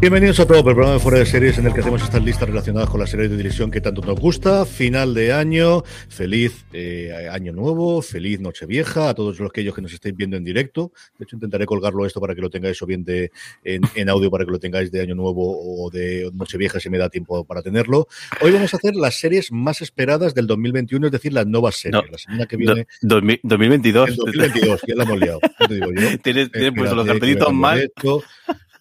Bienvenidos a todo el programa de Fuera de Series en el que hacemos estas listas relacionadas con las series de televisión que tanto nos gusta. Final de año, feliz eh, año nuevo, feliz Nochevieja a todos los aquellos que nos estéis viendo en directo. De hecho, intentaré colgarlo esto para que lo tengáis o bien de, en, en audio para que lo tengáis de año nuevo o de Nochevieja si me da tiempo para tenerlo. Hoy vamos a hacer las series más esperadas del 2021, es decir, las nuevas series. No, la semana que viene. Do- 2000 2022. El 2022, ya la hemos liado. ¿qué te digo yo? Tienes, tienes puesto los cartelitos mal.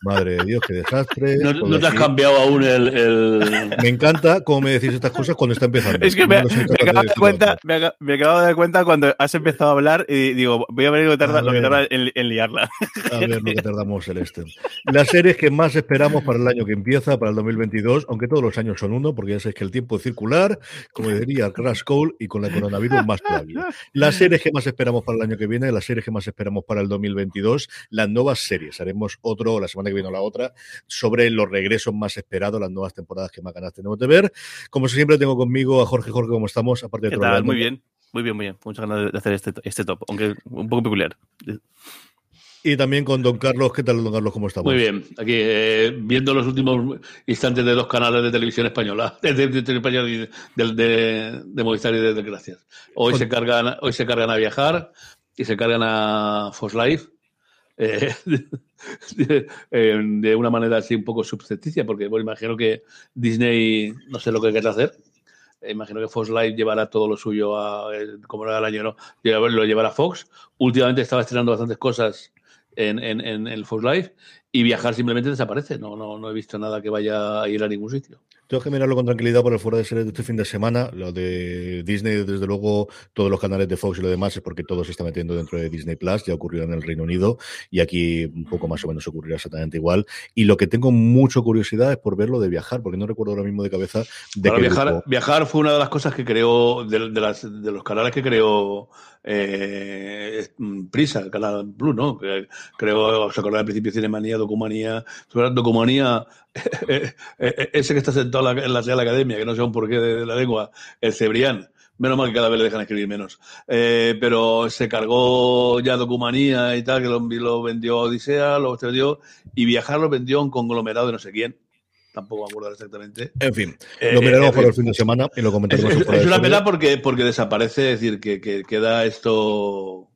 Madre de Dios, qué desastre. No, no te has cambiado aún el. el- Me encanta cómo me decís estas cosas cuando está empezando. Es que me, No me de acabo de cuenta, me, acabo, me acabo de dar cuenta cuando has empezado a hablar y digo, voy a ver lo que tarda, lo que tarda en, en liarla. A ver lo que tardamos el este. Las series que más esperamos para el año que empieza, para el 2022, aunque todos los años son uno, porque ya sabéis que el tiempo es circular, como diría Crash Cole, y con el coronavirus más todavía. Las series que más esperamos para el año que viene, las series que más esperamos para el 2022, las nuevas series. Haremos otro, la semana que viene o la otra, sobre los regresos más esperados, las nuevas temporadas que más ganas tenemos de ver. Como siempre, tengo conmigo a Jorge. Jorge, ¿cómo estamos? Aparte de ¿Qué tal? Muy bien, muy bien, muy bien. Muchas ganas de hacer este, este top, aunque un poco peculiar. Y también con Don Carlos. ¿Qué tal, Don Carlos? ¿Cómo estamos? Muy bien, aquí eh, viendo los últimos instantes de dos canales de televisión española, de, de, de, de, de, de- de Movistar y de Desgracias. Hoy Con- se cargan, hoy se cargan a viajar y se cargan a Fox Life. Eh, de, eh, de una manera así un poco subcepticia, porque bueno, imagino que Disney no sé lo que quiere hacer. Eh, Imagino que Fox Life llevará todo lo suyo a, como era el año, ¿no? Lo llevará Fox. Últimamente estaba estrenando bastantes cosas en, en, en el Fox Life y viajar simplemente desaparece. No, no, no he visto nada que vaya a ir a ningún sitio. Tengo que mirarlo con tranquilidad por el fuera de series de este fin de semana. Lo de Disney, desde luego, todos los canales de Fox y lo demás es porque todo se está metiendo dentro de Disney Plus. Ya ocurrió en el Reino Unido y aquí un poco más o menos ocurrirá exactamente igual. Y lo que tengo mucha curiosidad es por verlo de viajar, porque no recuerdo ahora mismo de cabeza de Para qué viajar, grupo. viajar fue una de las cosas que creó, de, de las, de los canales que creó eh, mm, Prisa, el canal Blue, ¿no? Que creó, os acordáis al principio, Cinemanía, Documanía, sobre Documanía, eh, eh, ese que está sentado en la, en la Real Academia, que no sé aún por qué de, la lengua, el Cebrián. Menos mal que cada vez le dejan escribir menos. Pero se cargó ya Documanía y tal, que lo, vendió Odisea, lo vendió, y Viajar lo vendió a un conglomerado de no sé quién. Tampoco me acuerdo exactamente. En fin, Eh, lo miraremos eh, eh, el fin de semana y lo Es, comentaremos es- es de una pena porque, porque desaparece, es decir, que, que queda esto.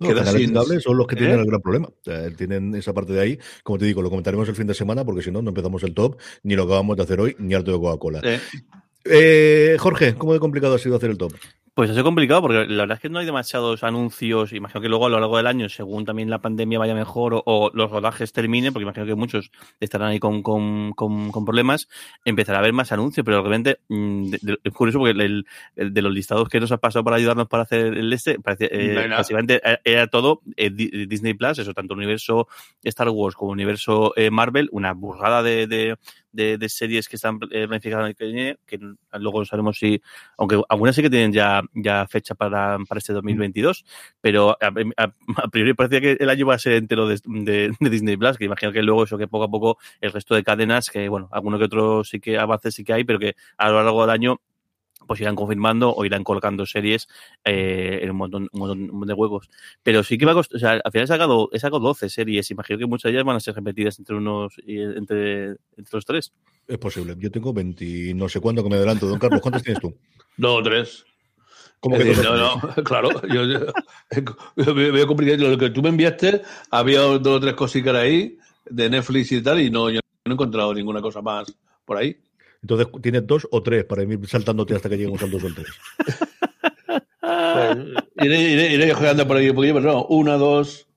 No, los canales son los que tienen ¿Eh? el gran problema. Tienen esa parte de ahí. Como te digo, lo comentaremos el fin de semana porque si no, no empezamos el top, ni lo acabamos de hacer hoy, ni harto de Coca-Cola. eh, Eh, Jorge, ¿cómo de complicado ha sido hacer el top? Pues ha sido complicado porque la verdad es que no hay demasiados anuncios. Imagino que luego a lo largo del año, según también la pandemia vaya mejor o, o los rodajes terminen, porque imagino que muchos estarán ahí con, con, con, con problemas, empezará a haber más anuncios. Pero realmente mm, de- de- es curioso porque el, el- de los listados que nos ha pasado para ayudarnos para hacer el este, parece, eh, No básicamente era- era todo eh, Di- Disney Plus, eso, tanto el universo Star Wars como el universo eh, Marvel, una burrada de, de, de, de series que están eh, planificadas en que que luego sabemos si aunque algunas sí que tienen ya, ya fecha para, para este 2022, pero a priori parecía que el año va a ser entero de, de- de Disney Plus, que imagino que luego eso que poco a poco el resto de cadenas, que bueno, alguno que otro sí que avances sí que hay, pero que a lo largo del año pues irán confirmando o irán colocando series eh, en un montón, un montón- de huecos. Pero sí que va a costar, o sea, al final he sacado, he sacado 12 series, imagino que muchas de ellas van a ser repetidas entre unos, y entre, entre los tres. Es posible. Yo tengo 20, y no sé cuándo que me adelanto. Don Carlos, ¿cuántos tienes tú? Dos o tres. ¿Cómo que decir, no, no, claro. Yo, yo- veo complicado. Lo que tú me enviaste, había dos o tres cositas ahí de Netflix y tal, y no, yo no he encontrado ninguna cosa más por ahí. Entonces, ¿tienes dos o tres para ir saltándote hasta que lleguemos al dos o tres? Pues, iré, iré, iré jugando por ahí un poquillo, pero no, una, dos,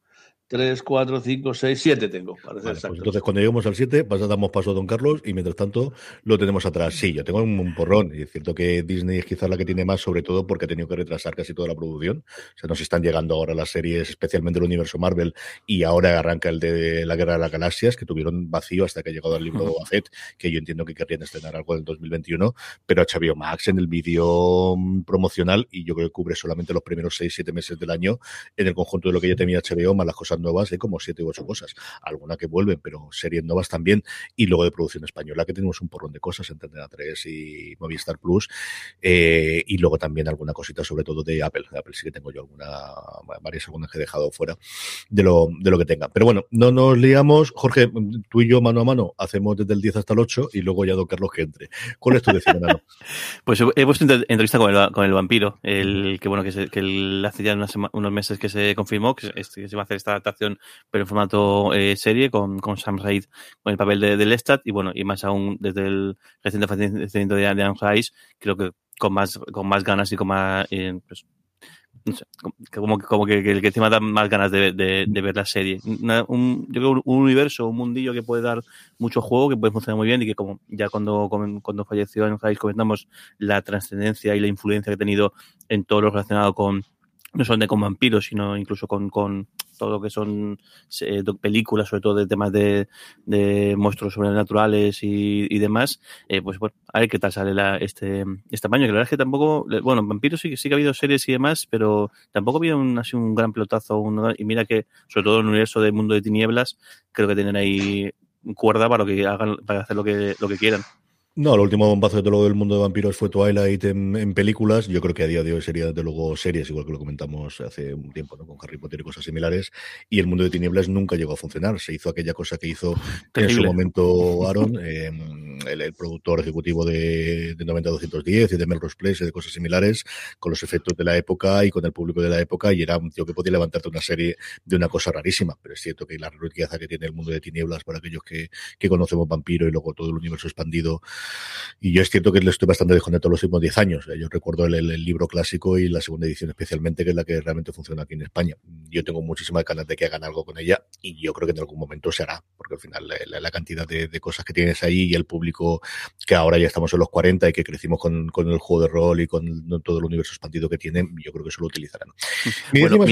tres, cuatro, cinco, seis, siete tengo. Para ser Vale, pues entonces cuando lleguemos al 7, damos paso a Don Carlos y mientras tanto lo tenemos atrás. Sí, yo tengo un, porrón y es cierto que Disney es quizás la que tiene más, sobre todo porque ha tenido que retrasar casi toda la producción. O sea, nos están llegando ahora las series, especialmente el universo Marvel, y ahora arranca el de la Guerra de las Galaxias, que tuvieron vacío hasta que ha llegado el libro de Boba Fett, que yo entiendo que querrían estrenar algo en el 2021, pero HBO Max en el vídeo mm, promocional y yo creo que cubre solamente los primeros 6-7 meses del año en el conjunto de lo que ya tenía HBO, más las cosas nuevas, hay como 7 u 8 cosas. Alguna que vuelven, pero series nuevas también. Y luego de producción española, que tenemos un porrón de cosas entre Antena 3 y Movistar Plus. Eh, y luego también alguna cosita, sobre todo de Apple. De Apple sí que tengo yo alguna, varias algunas que he dejado fuera de lo, de lo que tenga. Pero bueno, no nos liamos. Jorge, tú y yo mano a mano hacemos desde el 10 hasta el 8 y luego ya Don Carlos que entre. ¿Cuál es tu decisión? Pues he, puesto entre- entrevista con el, con el vampiro, el que bueno que, se- que el- hace ya unas unos meses que se confirmó que se, este- que se va a hacer esta adaptación, pero en formato eh, serie con, con Sam Raid con el papel de, de Lestat y bueno y más aún desde el reciente fallecimiento de, de Anne Rice, creo que con más con más ganas y con más eh, pues, no sé, como, como que, que, que encima da más ganas de, de, de ver la serie. Una- un, yo creo un, un universo, un mundillo que puede dar mucho juego, que puede funcionar muy bien y que como ya cuando, cuando falleció en Javis comentamos la trascendencia y la influencia que ha tenido en todo lo relacionado con no solamente con vampiros, sino incluso con, con todo lo que son eh, películas, sobre todo de temas de, de monstruos sobrenaturales y, y demás, eh, pues bueno, a ver qué tal sale la, este, este año, que la verdad es que tampoco, bueno, vampiros sí, que- sí que ha habido series y demás, pero tampoco ha habido un, así un gran pelotazo, y mira que, sobre todo en el universo del mundo de tinieblas, creo que tienen ahí cuerda para lo que hagan, para hacer lo que, lo que quieran. No, el último bombazo de todo lo del mundo de vampiros fue Twilight en, en películas. Yo creo que a día de hoy sería, desde luego, series, igual que lo comentamos hace un tiempo, ¿no? Con Harry Potter y cosas similares. Y el mundo de tinieblas nunca llegó a funcionar. Se hizo aquella cosa que hizo en su momento Aaron, eh, el, el productor ejecutivo de, de 90-210 y de Melrose Place y de cosas similares, con los efectos de la época y con el público de la época. Y era un tío que podía levantarte una serie de una cosa rarísima. Pero es cierto que la riqueza que tiene el mundo de tinieblas para aquellos que, que conocemos vampiro y luego todo el universo expandido y yo es cierto que le estoy bastante desconectado los últimos 10 años. Yo recuerdo el, el- el libro clásico y la segunda edición especialmente, que es la que realmente funciona aquí en España. Yo tengo muchísimas ganas de que hagan algo con ella y yo creo que en algún momento se hará, porque al final la, la- la cantidad de, de cosas que tienes ahí y el público que ahora ya estamos en los 40 y que crecimos con, con el juego de rol y con todo el universo expandido que tienen, yo creo que eso lo utilizarán. Bueno.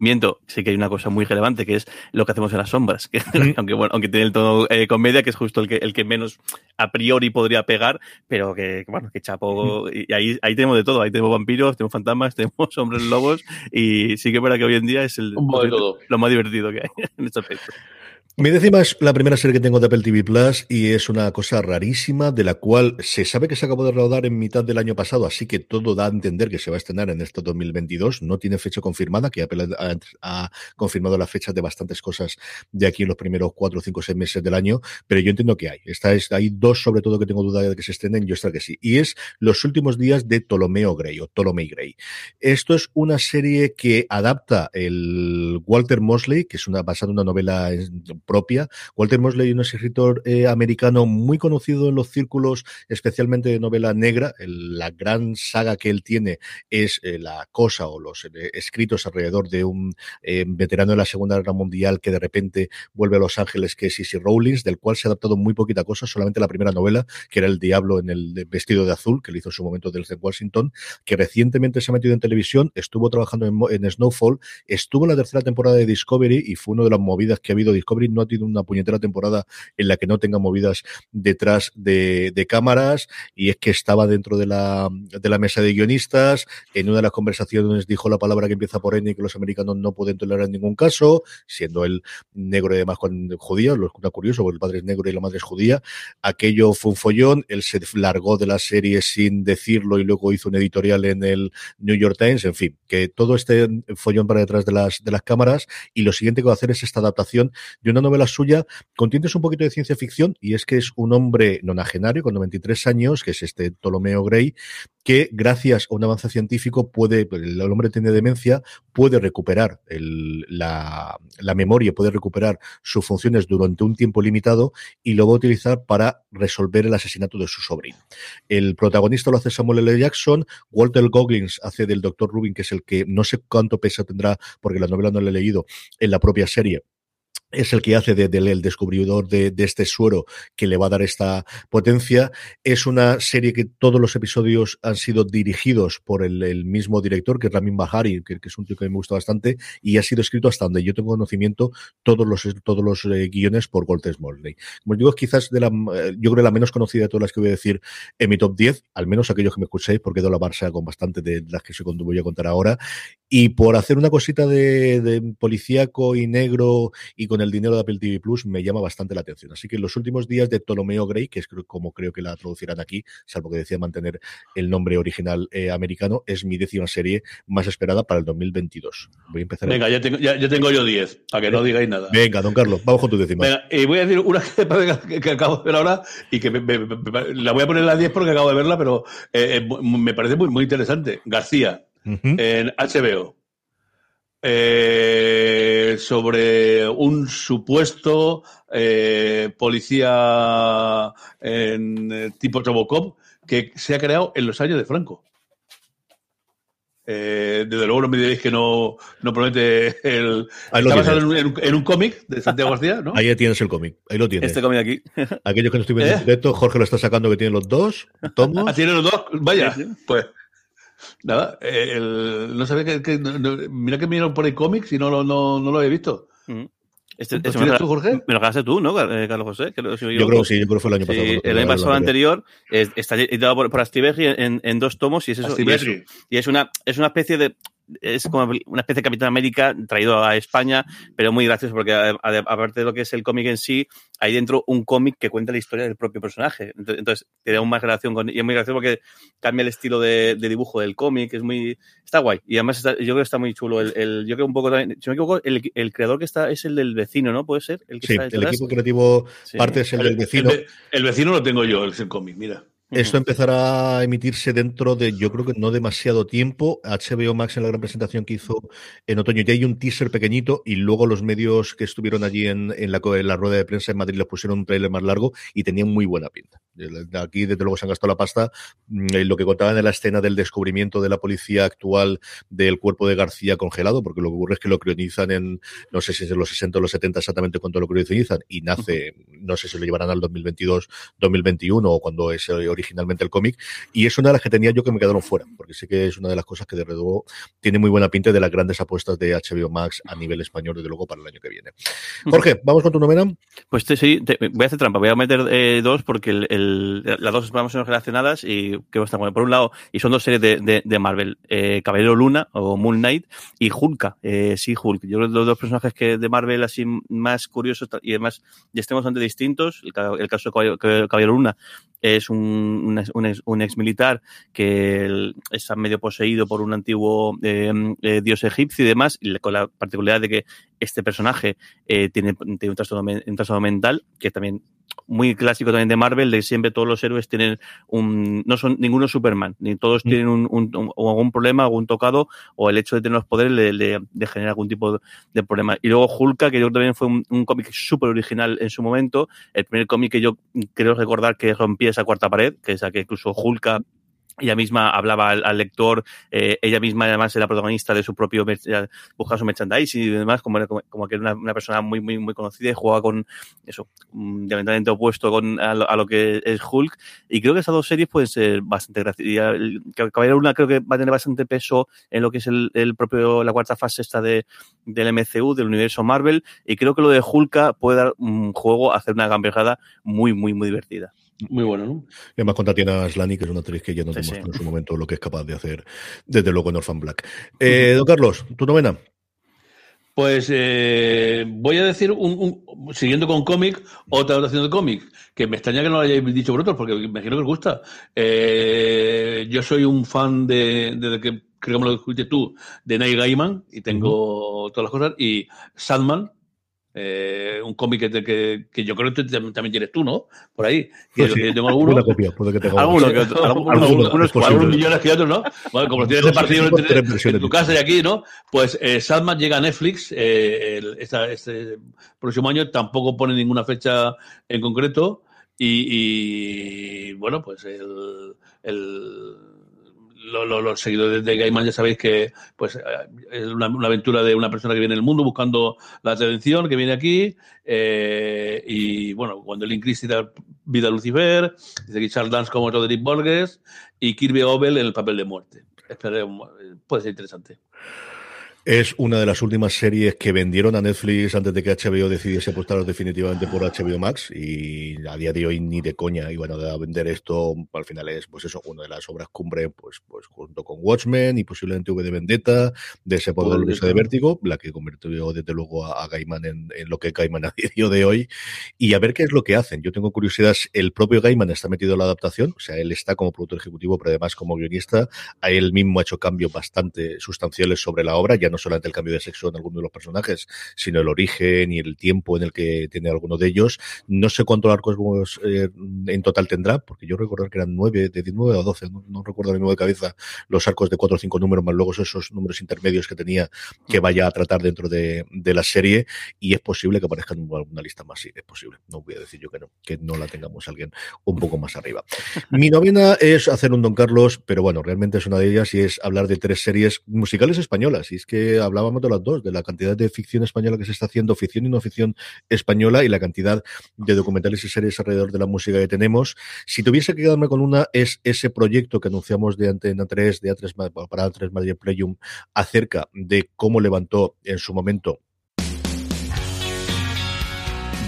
Miento, sí que hay una cosa muy relevante que es lo que hacemos en las sombras. Que, aunque bueno, aunque tiene el tono eh, comedia, que es justo el que, el que menos a priori podría pegar, pero que, bueno, que chapo. Y ahí, ahí tenemos de todo. Ahí tenemos vampiros, tenemos fantasmas, tenemos hombres lobos. Y sí que es verdad que hoy en día es el, Un poco de todo. lo más divertido que hay en este aspecto. Mi décima es la primera serie que tengo de Apple TV Plus y es una cosa rarísima de la cual se sabe que se acabó de rodar en mitad del año pasado, así que todo da a entender que se va a estrenar en este 2022. No tiene fecha confirmada, que Apple ha, confirmado las fechas de bastantes cosas de aquí en los primeros cuatro, cinco, seis meses del año, pero yo entiendo que hay. Esta es, hay dos sobre todo que tengo duda de que se estrenen, yo espero que sí. Y es Los últimos días de Ptolomeo Grey o Ptolemy Grey. Esto es una serie que adapta el Walter Mosley, que es una basada en una novela propia. Walter Mosley es un escritor eh, americano muy conocido en los círculos, especialmente de novela negra. La gran saga que él tiene es eh, la cosa o los eh, escritos alrededor de un veterano de la Segunda Guerra Mundial que de repente vuelve a Los Ángeles, que es Sissy Rowlings, del cual se ha adaptado muy poquita cosa, solamente la primera novela, que era El Diablo en el vestido de azul, que le hizo en su momento desde Washington, que recientemente se ha metido en televisión, estuvo trabajando en, en Snowfall, estuvo en la tercera temporada de Discovery y fue una de las movidas que ha habido. Discovery no ha tenido una puñetera temporada en la que no tenga movidas detrás de, cámaras y es que estaba dentro de la, de la mesa de guionistas. En una de las conversaciones dijo la palabra que empieza por N y que los americanos no pueden tolerar en ningún caso, siendo él negro y además con judío, lo es curioso porque el padre es negro y la madre es judía. Aquello fue un follón, él se largó de la serie sin decirlo y luego hizo un editorial en el New York Times, en fin, que todo este follón para detrás de las, de las cámaras y lo siguiente que va a hacer es esta adaptación de una novela suya, contiene un poquito de ciencia ficción y es que es un hombre nonagenario con 93 años, que es este Ptolomeo Gray, que gracias a un avance científico puede, el hombre tiene demencia, puede recuperar la, memoria, puede recuperar sus funciones durante un tiempo limitado y lo va a utilizar para resolver el asesinato de su sobrino. El protagonista lo hace Samuel L. Jackson, Walter Goggins hace del Dr. Rubin, que es el que no sé cuánto peso tendrá, porque la novela no la he leído, en la propia serie, es el que hace del descubridor de, este suero que le va a dar esta potencia. Es una serie que todos los episodios han sido dirigidos por el, mismo director, que es Ramin Bahari, que, es un tío que me gusta bastante, y ha sido escrito hasta donde yo tengo conocimiento todos los, todos los eh, guiones por Walter Smalley. Como digo, quizás de la, eh, yo creo la menos conocida de todas las que voy a decir en mi top 10, al menos aquellos que me escuchéis, porque he dado la Barça con bastante de las que se voy a contar ahora. Y por hacer una cosita de, de policíaco y negro y con el dinero de Apple TV Plus me llama bastante la atención. Así que en los últimos días de Ptolomeo Gray, que es como creo que la traducirán aquí, salvo que decía mantener el nombre original eh, americano, es mi décima serie más esperada para el 2022. Voy a empezar. Venga, ya, tengo, ya, tengo yo 10, para que no digáis nada. Venga, don Carlos, vamos con tu décima. Venga, y voy a decir una que, acabo de ver ahora y que la voy a poner a la 10 porque acabo de verla, pero eh, eh, me parece muy, muy interesante. García, en HBO eh, sobre un supuesto eh, policía en eh, tipo Robocop que se ha creado en los años de Franco. Eh, desde luego no me diréis que no, no promete el. Está basado en, un, cómic de Santiago García, ¿no? Ahí tienes el cómic, ahí lo tienes. Este cómic aquí. Aquellos que no estoy viendo en directo, Jorge lo está sacando que tiene los dos tomos. Ah, tiene los dos, vaya, pues Nada, eh, no sabía que. mira que me por el cómics y no, no, no, lo he visto. Mm. Este, ¿Lo este tú, Jorge? Me lo ganaste tú, ¿no, eh, Carlos José? yo, creo que sí, yo creo que fue el año pasado. el año pasado anterior está editado por, por en, en, dos tomos y es eso. Y es, y es, una, es una especie de es como una especie de Capitán América traído a España, pero muy gracioso porque aparte de lo que es el cómic en sí, hay dentro un cómic que cuenta la historia del propio personaje. Entonces, te da aún más relación con... Y es muy gracioso porque cambia el estilo de, dibujo del cómic, es muy... Está guay. Y además yo creo que está muy chulo. El, yo creo un poco también... Si me equivoco, el, creador que está es el del vecino, ¿no? ¿Puede ser? El sí, el equipo creativo parte es el, del vecino. El, vecino lo tengo yo, el cómic, mira. Esto empezará a emitirse dentro de, yo creo que no demasiado tiempo. HBO Max en la gran presentación que hizo en otoño ya hay un teaser pequeñito y luego los medios que estuvieron allí en, la, la, rueda de prensa en Madrid les pusieron un trailer más largo y tenían muy buena pinta. Aquí, desde luego, se han gastado la pasta. Mm, lo que contaban en la escena del descubrimiento de la policía actual del cuerpo de García congelado, porque lo que ocurre es que lo crionizan en, no sé si es en los 60 o los 70 exactamente cuando lo crionizan y nace, no sé si lo llevarán al 2022, 2021 o cuando es original originalmente el cómic, y es una de las que tenía yo que me quedaron fuera, porque sí que es una de las cosas que de luego tiene muy buena pinta de las grandes apuestas de HBO Max a nivel español, desde luego, para el año que viene. Jorge, ¿vamos con tu novena? Pues sí, voy a hacer trampa, voy a meter eh, dos porque el, las dos vamos ser relacionadas y que están bueno. Por un lado, y son dos series de, de, Marvel, eh, Caballero Luna o Moon Knight y Hulka, eh, sí, Hulk. Yo creo que los dos personajes que de Marvel así más curiosos y además ya estemos bastante distintos, el, caso de Caballero Luna es un, un, ex, militar que está medio poseído por un antiguo eh, eh, dios egipcio y demás, y con la particularidad de que este personaje eh, tiene, tiene un, trastorno, un trastorno mental, que también muy clásico también de Marvel, de siempre todos los héroes tienen un, no son ninguno Superman, ni todos mm. tienen un, un, algún problema, algún tocado, o el hecho de tener los poderes le, le, genera algún tipo de, problema. Y luego Hulka, que yo también fue un, cómic súper original en su momento, el primer cómic que yo creo recordar que rompía esa cuarta pared, que es a que incluso Hulka ella misma hablaba al, lector, eh, ella misma además era protagonista de su propio, buscaba su merchandising y demás, como, como, que era una, persona muy, muy, muy conocida y jugaba con eso, mm, diametralmente opuesto con, a lo, que es Hulk. Y creo que esas dos series pueden ser bastante graciosas. Caballero Luna creo que va a tener bastante peso en lo que es el, el propio, la cuarta fase esta de, del MCU, del universo Marvel, y creo que lo de Hulk puede dar un juego a hacer una gamberjada muy, muy, muy divertida. Muy bueno, ¿no? Y además contra tiene a Slani, que es una actriz que ya no tenemos en su momento lo que es capaz de hacer, desde luego en Orphan Black. Eh, don Carlos, ¿tu novena? Pues eh, voy a decir, un, siguiendo con cómic, otra adaptación de cómic, que me extraña que no lo hayáis dicho vosotros, porque me imagino que os gusta. Eh, yo soy un fan de, desde que creo que me lo escuché tú, de Neil Gaiman, y tengo todas las cosas, y Sandman, eh, un cómic que, que, que, yo creo que también tienes tú, ¿no? Por ahí. Que tengo alguno. Una copia, puede que tenga alguno, que otro, algunos, algunos, algunos, millones que otros, ¿no? Bueno, como tienes repartido entre, en tu casa y aquí, ¿no? Pues eh, llega a Netflix eh, el, esta, este próximo año, tampoco pone ninguna fecha en concreto. Y, y bueno, pues el, el lo, lo, los seguidores de Gaiman ya sabéis que pues eh, es una, una, aventura de una persona que viene el mundo buscando la atención, que viene aquí, eh, y bueno, cuando el Incris da vida a Lucifer, dice que Charles Dance como Roderick Borges y Kirby Obel en el papel de muerte. Esperemos, puede ser interesante. Es una de las últimas series que vendieron a Netflix antes de que HBO decidiese apostar definitivamente por HBO Max y a día de hoy ni de coña iban a vender esto. Al final es, pues eso, una de las obras cumbre, pues, pues junto con Watchmen y posiblemente V de Vendetta, de ese poder de Vértigo, la que convirtió desde luego a, a Gaiman en, en, lo que Gaiman a día de hoy y a ver qué es lo que hacen. Yo tengo curiosidad, el propio Gaiman está metido en la adaptación, o sea, él está como productor ejecutivo, pero además como guionista, a él mismo ha hecho cambios bastante sustanciales sobre la obra, ya no solamente el cambio de sexo en alguno de los personajes, sino el origen y el tiempo en el que tiene alguno de ellos. No sé cuántos arcos eh, en total tendrá, porque yo recuerdo que eran nueve, de 19 a 12, no, no recuerdo de nuevo de cabeza los arcos de cuatro o cinco números, más luego esos números intermedios que tenía que vaya a tratar dentro de, de la serie, y es posible que aparezca en alguna lista más, sí, es posible. No voy a decir yo que no, que no la tengamos alguien un poco más arriba. Mi novena es hacer un Don Carlos, pero bueno, realmente es una de ellas y es hablar de tres series musicales españolas, y es que hablábamos de las dos, de la cantidad de ficción española que se está haciendo, ficción y no ficción española, y la cantidad de documentales y series alrededor de la música que tenemos. Si tuviese que quedarme con una, es ese proyecto que anunciamos de Antena 3, de A3, para A3 Madrid Playum, acerca de cómo levantó en su momento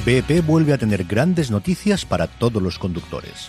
BP vuelve a tener grandes noticias para todos los conductores.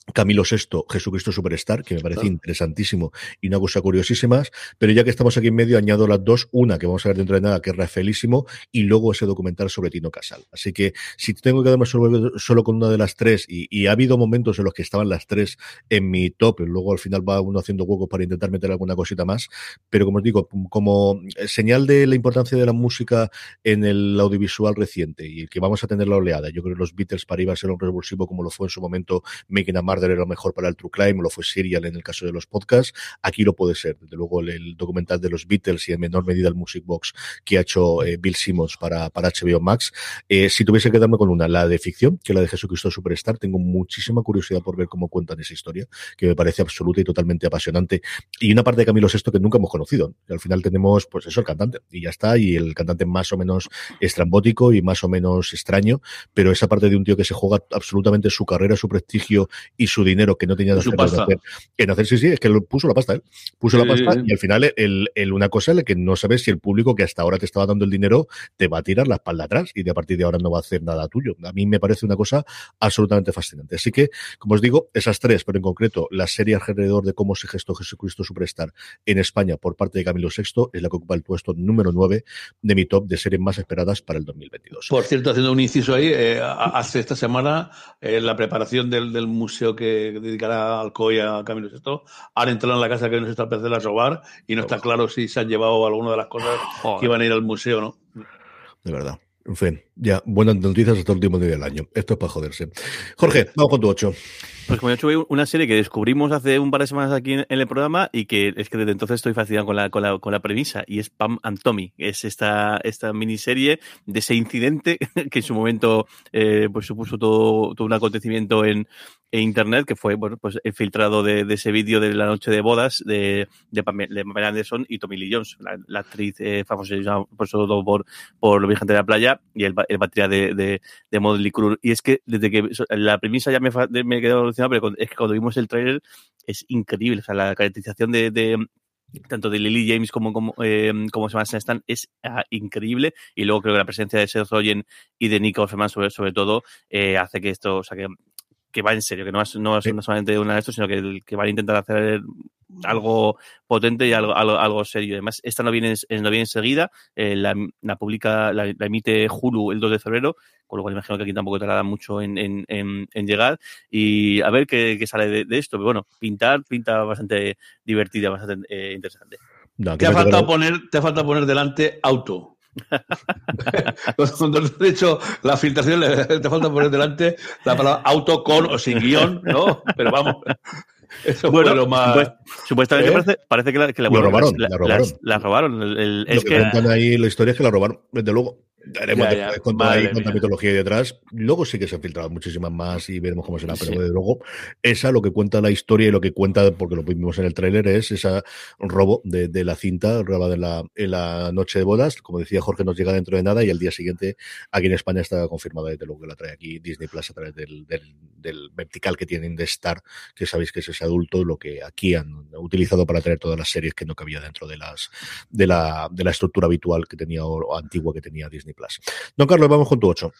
Camilo VI, Jesucristo Superstar, que me parece claro. interesantísimo y una cosa curiosísima, pero ya que estamos aquí en medio, añado las dos, una que vamos a ver dentro de nada, que es Rafaelísimo, y luego ese documental sobre Tino Casal. Así que si tengo que quedarme solo, solo con una de las tres, y, y, ha habido momentos en los que estaban las tres en mi top, luego al final va uno haciendo huecos para intentar meter alguna cosita más, pero como os digo, como señal de la importancia de la música en el audiovisual reciente, y que vamos a tener la oleada, yo creo que los Beatles para iba a ser un revulsivo como lo fue en su momento Making a Murder era mejor para el True Crime, lo fue Serial en el caso de los podcasts, aquí lo puede ser. Desde luego el, el documental de los Beatles y en menor medida el Music Box que ha hecho eh, Bill Simmons para, para HBO Max. Eh, si tuviese que darme con una, la de ficción, que la de Jesucristo Superstar, tengo muchísima curiosidad por ver cómo cuentan esa historia, que me parece absoluta y totalmente apasionante. Y una parte de Camilo Sesto que nunca hemos conocido. Al final tenemos, pues eso, el cantante, y ya está, y el cantante más o menos estrambótico y más o menos extraño, pero esa parte de un tío que se juega absolutamente su carrera, su prestigio y su dinero que no tenía su pasta. hacer, en hacer, sí, sí, es que lo puso la pasta, él. Puso la pasta y al final el, el, una cosa es que no sabes si el público que hasta ahora te estaba dando el dinero te va a tirar la espalda atrás y de a partir de ahora no va a hacer nada tuyo. A mí me parece una cosa absolutamente fascinante. Así que, como os digo, esas tres, pero en concreto la serie alrededor de cómo se gestó Jesucristo Superstar en España por parte de Camilo VI es la que ocupa el puesto número 9 de mi top de series más esperadas para el 2022. Por cierto, haciendo un inciso ahí, eh, hace esta semana eh, la preparación del, del museo que dedicará a Alcoy a Camilo VI han entrado en la casa que nos está empezando a robar y no está claro si se han llevado alguna de las cosas Joder. que iban a ir al museo, ¿no? De verdad. En fin, ya, buenas noticias hasta el último día del año. Esto es para joderse. Jorge, vamos con tu 8. Pues como he hecho una serie que descubrimos hace un par de semanas aquí en, el programa y que es que desde entonces estoy fascinado con la, con la, con la premisa y es Pam and Tommy. Es esta, esta miniserie de ese incidente que en su momento eh, pues supuso todo, todo un acontecimiento en, en internet que fue bueno pues el filtrado de, ese vídeo de la noche de bodas de, de, Pamela, Anderson y Tommy Lee Jones, la, actriz eh, famosa por todo por, Lo Virgen de la Playa y el, el batería de, de, de Model Crew. Y es que desde que la premisa ya me, me quedó pero es que cuando vimos el trailer es increíble. O sea, la caracterización de, de tanto de Lily James como, como, eh, como Sebastian Stan es uh, increíble y luego creo que la presencia de Seth Rogen y de Nico Offerman sobre, sobre todo eh, hace que esto, o sea que, que va en serio, que no es, no es sí. solamente una de estos, sino que, que van a intentar hacer algo potente y algo, algo, algo serio. Además, esta no viene, no viene enseguida, eh, la, la, publica, la, la, emite Hulu el 2 de febrero, con lo cual imagino que aquí tampoco tardará mucho en, en, en, en llegar. Y a ver qué, qué sale de, de, esto. Pero bueno, pintar, pinta bastante divertida, bastante eh, interesante. No, te, ha faltado poner, te ha faltado poner delante auto. Cuando de hecho la filtración te falta poner delante la palabra auto con o sin guion, ¿no? Pero vamos. Eso bueno, fue lo más. Pues, supuestamente ¿Eh? parece, parece, que la, que la, lo robaron, la, la robaron. La, robaron. El, el, lo es que, que cuentan ahí la historia es que la robaron, desde luego. Haremos ya, ya. con toda la mitología detrás. Luego sí que se han filtrado muchísimas más y veremos cómo será, pero sí. desde luego, esa lo que cuenta la historia y lo que cuenta, porque lo vimos en el tráiler, es ese robo de, de, la cinta robada en la, en la noche de bodas. Como decía Jorge, nos llega dentro de nada y al día siguiente aquí en España está confirmado desde luego que la trae aquí Disney Plus a través del, del, del vertical que tienen de Star, que sabéis que es ese adulto, lo que aquí han utilizado para traer todas las series que no cabía dentro de las de la, de la estructura habitual que tenía o antigua que tenía Disney Plus. Don Carlos, vamos con tu 8.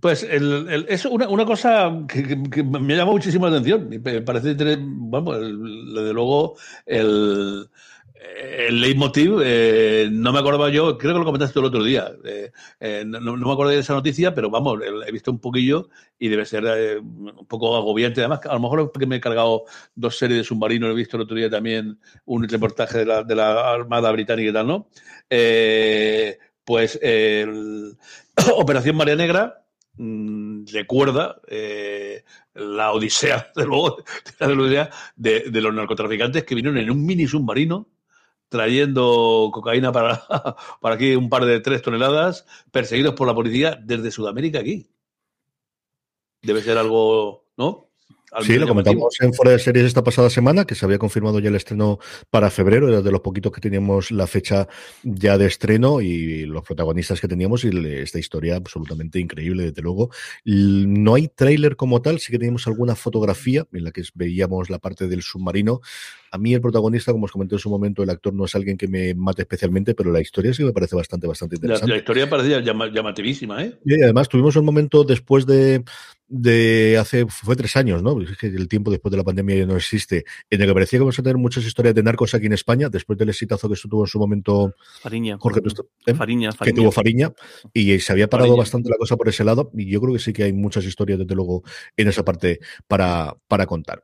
Pues el, es una, cosa que, que, que, me llama muchísimo la atención. Me parece, vamos, el, desde luego, el, leitmotiv, eh, no me acordaba yo, creo que lo comentaste el otro día. Eh, eh, no, me acordé de esa noticia, pero vamos, he visto un poquillo y debe ser un poco agobiante. Además, a lo mejor porque me he cargado dos series de submarinos, he visto el otro día también un reportaje de la, de la Armada Británica y tal, ¿no? Eh, pues Operación María Negra mmm, recuerda eh, la odisea, de, luego, de, de, los narcotraficantes que vinieron en un mini submarino trayendo cocaína para, para aquí un par de tres toneladas, perseguidos por la policía desde Sudamérica aquí. Debe ser algo, ¿no? Sí, lo comentamos en Fuera de Series esta pasada semana, que se había confirmado ya el estreno para febrero, era de los poquitos que teníamos la fecha ya de estreno y los protagonistas que teníamos y esta historia absolutamente increíble, desde luego. No hay tráiler como tal, sí que teníamos alguna fotografía en la que veíamos la parte del submarino. A mí el protagonista, como os comenté en su momento, el actor no es alguien que me mate especialmente, pero la historia sí me parece bastante, bastante interesante. La, la historia parecía llam llamativísima, ¿eh? Y además tuvimos un momento después de, de hace, fue tres años, ¿no? Es que el tiempo después de la pandemia ya no existe, en el que parecía que vamos a tener muchas historias de narcos aquí en España, después del exitazo que esto tuvo en su momento Fariña. Jorge, ¿eh? Fariña, Fariña, que tuvo Fariña, y se había parado Fariña. bastante la cosa por ese lado, y yo creo que sí que hay muchas historias, desde luego, en esa parte para, para contar.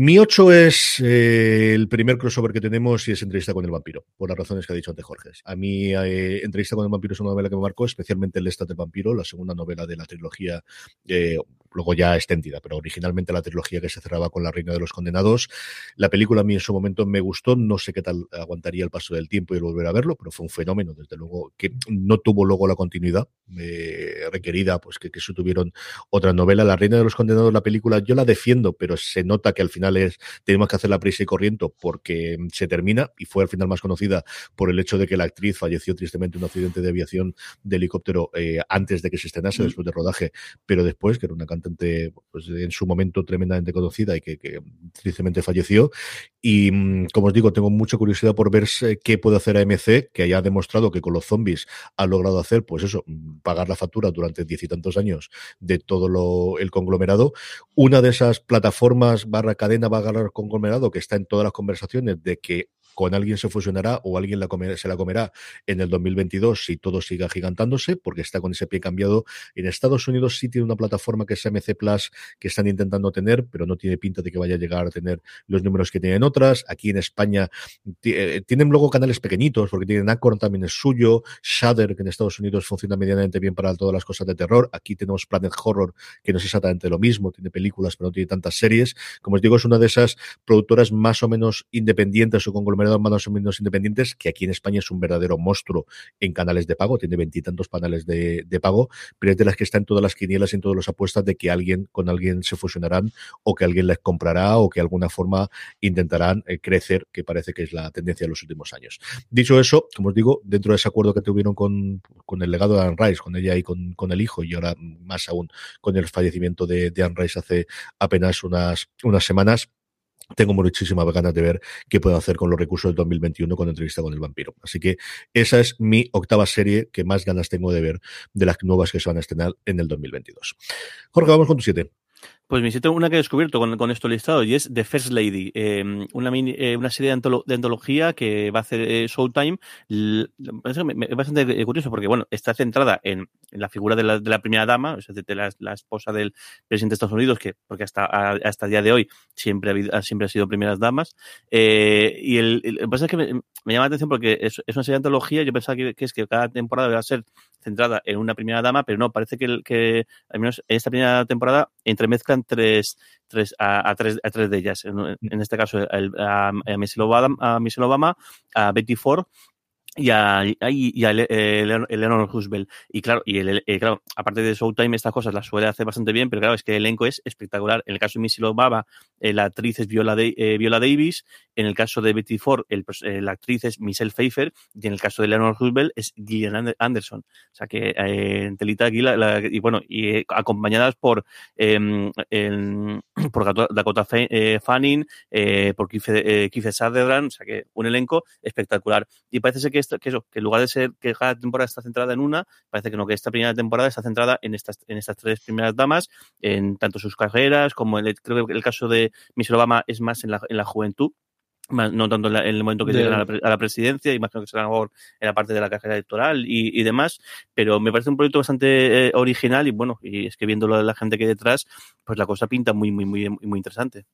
Mi 8 es eh, el primer crossover que tenemos y es entrevista con el vampiro, por las razones que ha dicho antes Jorge. A mí, eh, entrevista con el vampiro es una novela que me marcó, especialmente el Estat del vampiro, la segunda novela de la trilogía, eh, it luego ya extendida, pero originalmente la trilogía que se cerraba con La Reina de los Condenados. La película a mí en su momento me gustó, no sé qué tal aguantaría el paso del tiempo y volver a verlo, pero fue un fenómeno, desde luego, que no tuvo luego la continuidad eh, requerida, pues que, que tuvieron otra novela. La Reina de los Condenados, la película, yo la defiendo, pero se nota que al final es, tenemos que hacer la prisa y corriendo porque se termina y fue al final más conocida por el hecho de que la actriz falleció tristemente en un accidente de aviación de helicóptero eh, antes de que se estrenase, mm. después de rodaje, pero después, que era una cantante pues, en su momento tremendamente conocida y que, tristemente falleció. Y mm, como os digo, tengo mucha curiosidad por ver qué puede hacer AMC, que haya demostrado que con los zombies ha logrado hacer, pues eso, pagar la factura durante diez y tantos años de todo lo, el conglomerado. Una de esas plataformas barra cadena va a ganar conglomerado que está en todas las conversaciones de que con alguien se fusionará o alguien se la comerá en el 2022 si todo siga gigantándose, porque está con ese pie cambiado. En Estados Unidos sí tiene una plataforma que es MC Plus que están intentando tener, pero no tiene pinta de que vaya a llegar a tener los números que tienen otras. Aquí en España eh, tienen luego canales pequeñitos, porque tienen Acorn también es suyo, Shudder, que en Estados Unidos funciona medianamente bien para todas las cosas de terror. Aquí tenemos Planet Horror, que no es exactamente lo mismo, tiene películas, pero no tiene tantas series. Como os digo, es una de esas productoras más o menos independientes o conglomerados más o menos independientes, que aquí en España es un verdadero monstruo en canales de pago, tiene veintitantos canales de, de, pago, pero es de las que está en todas las quinielas y en todas las apuestas de que alguien con alguien se fusionarán o que alguien les comprará o que de alguna forma intentarán eh, crecer, que parece que es la tendencia de los últimos años. Dicho eso, como os digo, dentro de ese acuerdo que tuvieron con, con el legado de Anne Rice, con ella y con, con, el hijo, y ahora más aún con el fallecimiento de, de Anne Rice hace apenas unas, unas semanas, tengo muchísimas ganas de ver qué puedo hacer con los recursos del 2021 con entrevista con el vampiro. Así que esa es mi octava serie que más ganas tengo de ver de las nuevas que se van a estrenar en el 2022. Jorge, vamos con tu siete. Pues me siento una que he descubierto con, con esto listado y es The First Lady, eh, una, mini, eh, una serie de, antolo de, antología que va a hacer eh, Showtime. Es bastante curioso porque, bueno, está centrada en, la figura de la, primera dama, o sea, de, la, esposa del presidente de Estados Unidos, que porque hasta, hasta el día de hoy siempre ha, habido, siempre ha sido primeras damas. Eh, y el, el, que pasa es que me, llama la atención porque es, una serie de antología, yo pensaba que, que, es que cada temporada va a ser centrada en una primera dama, pero no, parece que, que al menos en esta primera temporada entremezclan tres, tres, a, a, tres, a tres de ellas. En, en este caso, el, a, a, Michelle Obama, a Michelle Obama, a Betty Ford y a, y a Eleanor Roosevelt. Y claro, y el, el, claro, aparte de Showtime, estas cosas las suele hacer bastante bien, pero claro, es que el elenco es espectacular. En el caso de Missy Obama, eh, la actriz es Viola, de, eh, Viola Davis. En el caso de Betty Ford, el, eh, la actriz es Michelle Pfeiffer. Y en el caso de Eleanor Roosevelt es Gillian Anderson. O sea que eh, en telita aquí, y bueno, y acompañadas por, eh, el, por Dakota Fanning, por Keith, Keith Sutherland. O sea que un elenco espectacular. Y parece ser que esto, que eso, que en lugar de ser que cada temporada está centrada en una, parece que no, que esta primera temporada está centrada en estas, en estas tres primeras damas, en tanto sus carreras como el, creo que el caso de Michelle Obama es más en la, en la juventud, no tanto en, la, en, el momento que llegan a la, a la, presidencia, imagino que será mejor en la parte de la carrera electoral y, y demás, pero me parece un proyecto bastante eh, original y bueno, y es que viendo lo de la gente que hay detrás, pues la cosa pinta muy, muy, muy, muy interesante.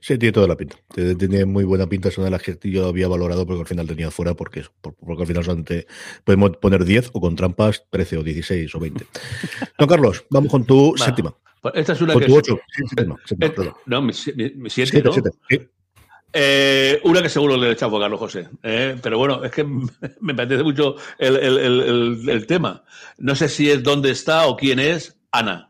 Sí, tiene toda la pinta. Tiene muy buena pinta. Es una de las que yo había valorado porque al final tenía fuera porque, porque al final solamente podemos poner 10 o con trampas 13 o 16 o 20. Don Carlos, vamos con tu Va. séptima. Esta es una con que... tu 8. Sí, séptima, séptima, eh, no, mi 7, ¿no? Siete, sí. Eh, una que seguro le he echado a Carlos José, eh, pero bueno, es que me apetece mucho el, el, el, el, tema. No sé si es dónde está o quién es Ana.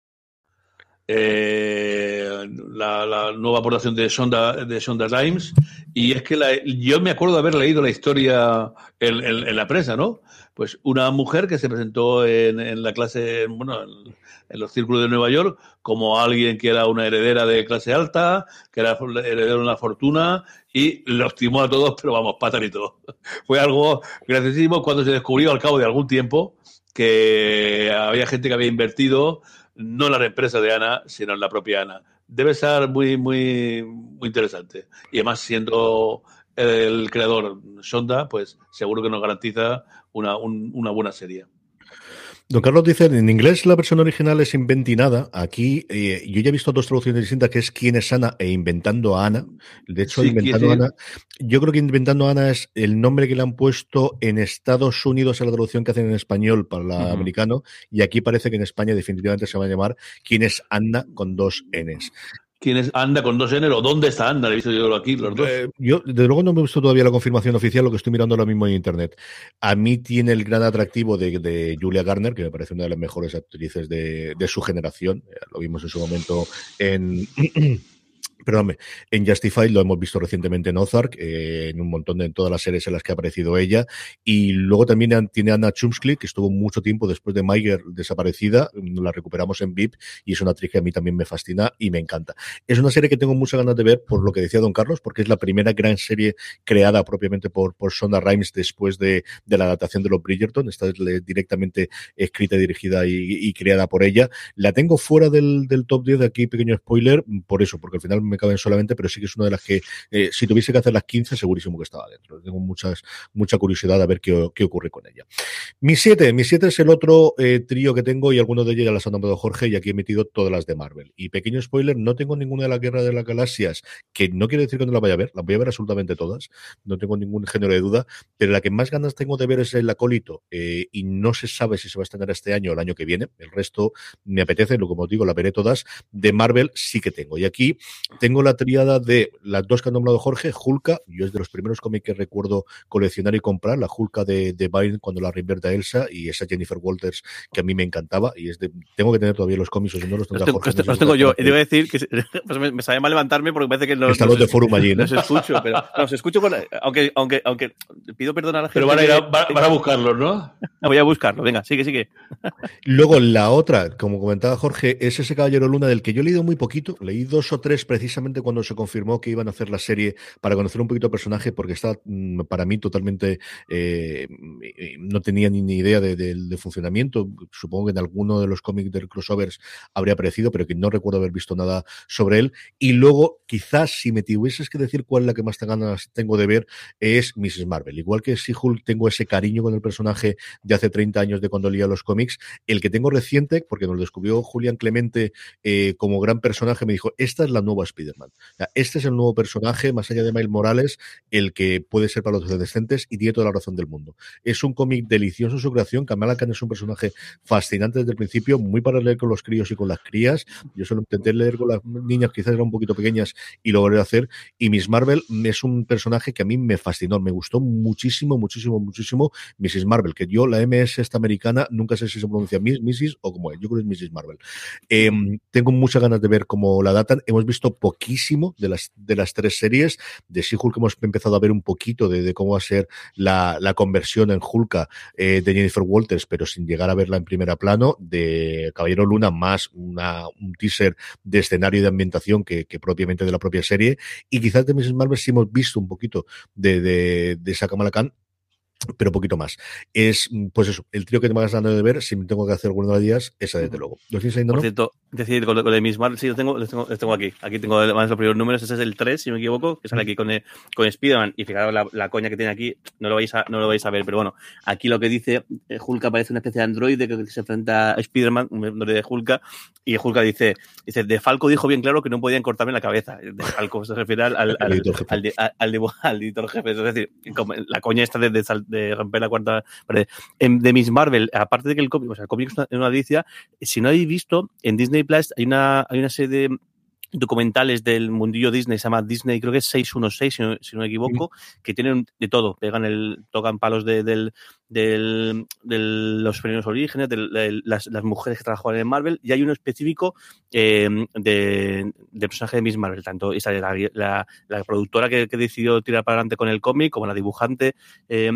Eh, la, nueva aportación de Sonda, de Sonda Times y es que la, yo me acuerdo de haber leído la historia en, la prensa, ¿no? Pues una mujer que se presentó en, la clase, bueno, en, los círculos de Nueva York como alguien que era una heredera de clase alta, que era heredera de una fortuna y los timó a todos, pero vamos, patan y todo. Fue algo graciosísimo cuando se descubrió al cabo de algún tiempo que había gente que había invertido no la empresa de Ana, sino en la propia Ana. Debe ser muy, muy, muy interesante. Y además, siendo el creador Sonda, pues seguro que nos garantiza una, un, una buena serie. Don Carlos dice, en inglés la versión original es Inventinada. Aquí eh, yo ya he visto dos traducciones distintas, que es Quién es Ana e Inventando a Ana. De hecho, sí, Inventando a Ana, yo creo que Inventando a Ana es el nombre que le han puesto en Estados Unidos a la traducción que hacen en español para el uh -huh. americano, y aquí parece que en España definitivamente se va a llamar Quién es Ana con dos Ns quién es Anda con dos N o dónde está Anda, he visto yo aquí los dos. Eh, yo, desde luego, no me he visto todavía la confirmación oficial, lo que estoy mirando ahora mismo en internet. A mí tiene el gran atractivo de, Julia Garner, que me parece una de las mejores actrices de, de su generación. Lo vimos en su momento en. Perdóname, en Justified lo hemos visto recientemente en Ozark, eh, en un montón de en todas las series en las que ha aparecido ella. Y luego también tiene Anna Chumsky, que estuvo mucho tiempo después de Maiger desaparecida. La recuperamos en VIP y es una actriz que a mí también me fascina y me encanta. Es una serie que tengo muchas ganas de ver por lo que decía Don Carlos, porque es la primera gran serie creada propiamente por, por Sonda Rhimes después de, de la adaptación de los Bridgerton. Está directamente escrita, dirigida y, y, creada por ella. La tengo fuera del, del top 10 de aquí, pequeño spoiler, por eso, porque al final me caben solamente, pero sí que es una de las que, eh, si tuviese que hacer las 15, segurísimo que estaba dentro. Tengo muchas, mucha curiosidad a ver qué, qué ocurre con ella. Mi 7, mi 7 es el otro eh, trío que tengo y algunos de ellos ya las ha nombrado Jorge y aquí he metido todas las de Marvel. Y pequeño spoiler, no tengo ninguna de la Guerra de las Galaxias, que no quiere decir que no la vaya a ver, las voy a ver absolutamente todas, no tengo ningún género de duda, pero la que más ganas tengo de ver es el acólito eh, y no se sabe si se va a estrenar este año o el año que viene. El resto me apetece, como os digo, la veré todas. De Marvel sí que tengo. Y aquí tengo la triada de las dos que ha nombrado Jorge, Hulka, yo es de los primeros cómics que recuerdo coleccionar y comprar, la Hulka de, de Biden cuando la reinvierte a Elsa y esa Jennifer Walters que a mí me encantaba y es de, tengo que tener todavía los cómics, o si no los tendrá Jorge. Los, tengo yo, y debo decir que pues me, me, sabe mal levantarme porque parece que los, Están los de Forum allí, ¿no? Los escucho, pero los escucho con, aunque, aunque, aunque pido perdón a la gente. Pero van a, ir a, van, van a buscarlos, ¿no? Voy a buscarlo, venga, sigue, sigue. Luego la otra, como comentaba Jorge, es ese Caballero Luna del que yo he leído muy poquito, leí dos o tres precisamente cuando se confirmó que iban a hacer la serie para conocer un poquito el personaje, porque está mm, para mí totalmente, eh, no tenía ni, idea de, funcionamiento. Supongo que en alguno de los cómics del crossovers habría aparecido, pero que no recuerdo haber visto nada sobre él. Y luego, quizás si me tuvieses que decir cuál es la que más ganas tengo de ver, es Mrs. Marvel. Igual que si Hulk tengo ese cariño con el personaje de hace 30 años de cuando leía los cómics, el que tengo reciente, porque nos lo descubrió Julián Clemente eh, como gran personaje, me dijo, esta es la nueva Spider-Man. O sea, este es el nuevo personaje, más allá de Miles Morales, el que puede ser para los adolescentes y tiene toda la razón del mundo. Es un cómic delicioso en su creación. Kamala Khan es un personaje fascinante desde el principio, muy para leer con los críos y con las crías. Yo solo intenté leer con las niñas, quizás eran un poquito pequeñas y lo volveré a hacer. Y Miss Marvel es un personaje que a mí me fascinó, me gustó muchísimo, muchísimo, muchísimo Mrs. Marvel, que yo, la MS esta americana, nunca sé si se pronuncia Miss, Mrs. o como es, yo creo que es Mrs. Marvel. Eh, tengo muchas ganas de ver cómo la datan. Hemos visto poquísimo de las, de las tres series. De She-Hulk hemos empezado a ver un poquito de, cómo va a ser la, la conversión en Hulka eh, de Jennifer Walters, pero sin llegar a verla en primera plano. De Caballero Luna, más una, un teaser de escenario y de ambientación que, que, propiamente de la propia serie. Y quizás de Mrs. Marvel sí hemos visto un poquito de, de, de esa pero poquito más. Es, pues eso, el trío que te más ganas de ver, si me tengo que hacer alguno de días, esa desde luego. ¿Lo tienes ahí, no? Por cierto, decir, con, el Miss Marvel, sí, lo tengo, tengo, tengo aquí. Aquí tengo además los primeros números, ese es el 3, si no me equivoco, que sale aquí con, el, con Spider-Man. Y fijaros la, la, coña que tiene aquí, no lo, vais a, no lo vais a ver, pero bueno, aquí lo que dice, eh, Hulk aparece una especie de androide que se enfrenta a Spider-Man, un androide de Hulk, y Hulk dice, dice, de Falco dijo bien claro que no podían cortarme la cabeza. De Falco se refiere al, al, al, editor jefe. Es decir, la coña esta de, de, de romper la cuarta de Miss Marvel, aparte de que el cómic, o sea, el cómic es una, una si no habéis visto, en Disney Plus hay una, hay una serie de documentales del mundillo Disney, se llama Disney, creo que es 616, si no, si no me equivoco, que tienen de todo, pegan el, tocan palos de, del, del, de los primeros orígenes, de, de las, las, mujeres que trabajan en Marvel, y hay uno específico eh, de, de personaje de Miss Marvel, tanto esa la, la, la productora que, que, decidió tirar para adelante con el cómic, como la dibujante eh,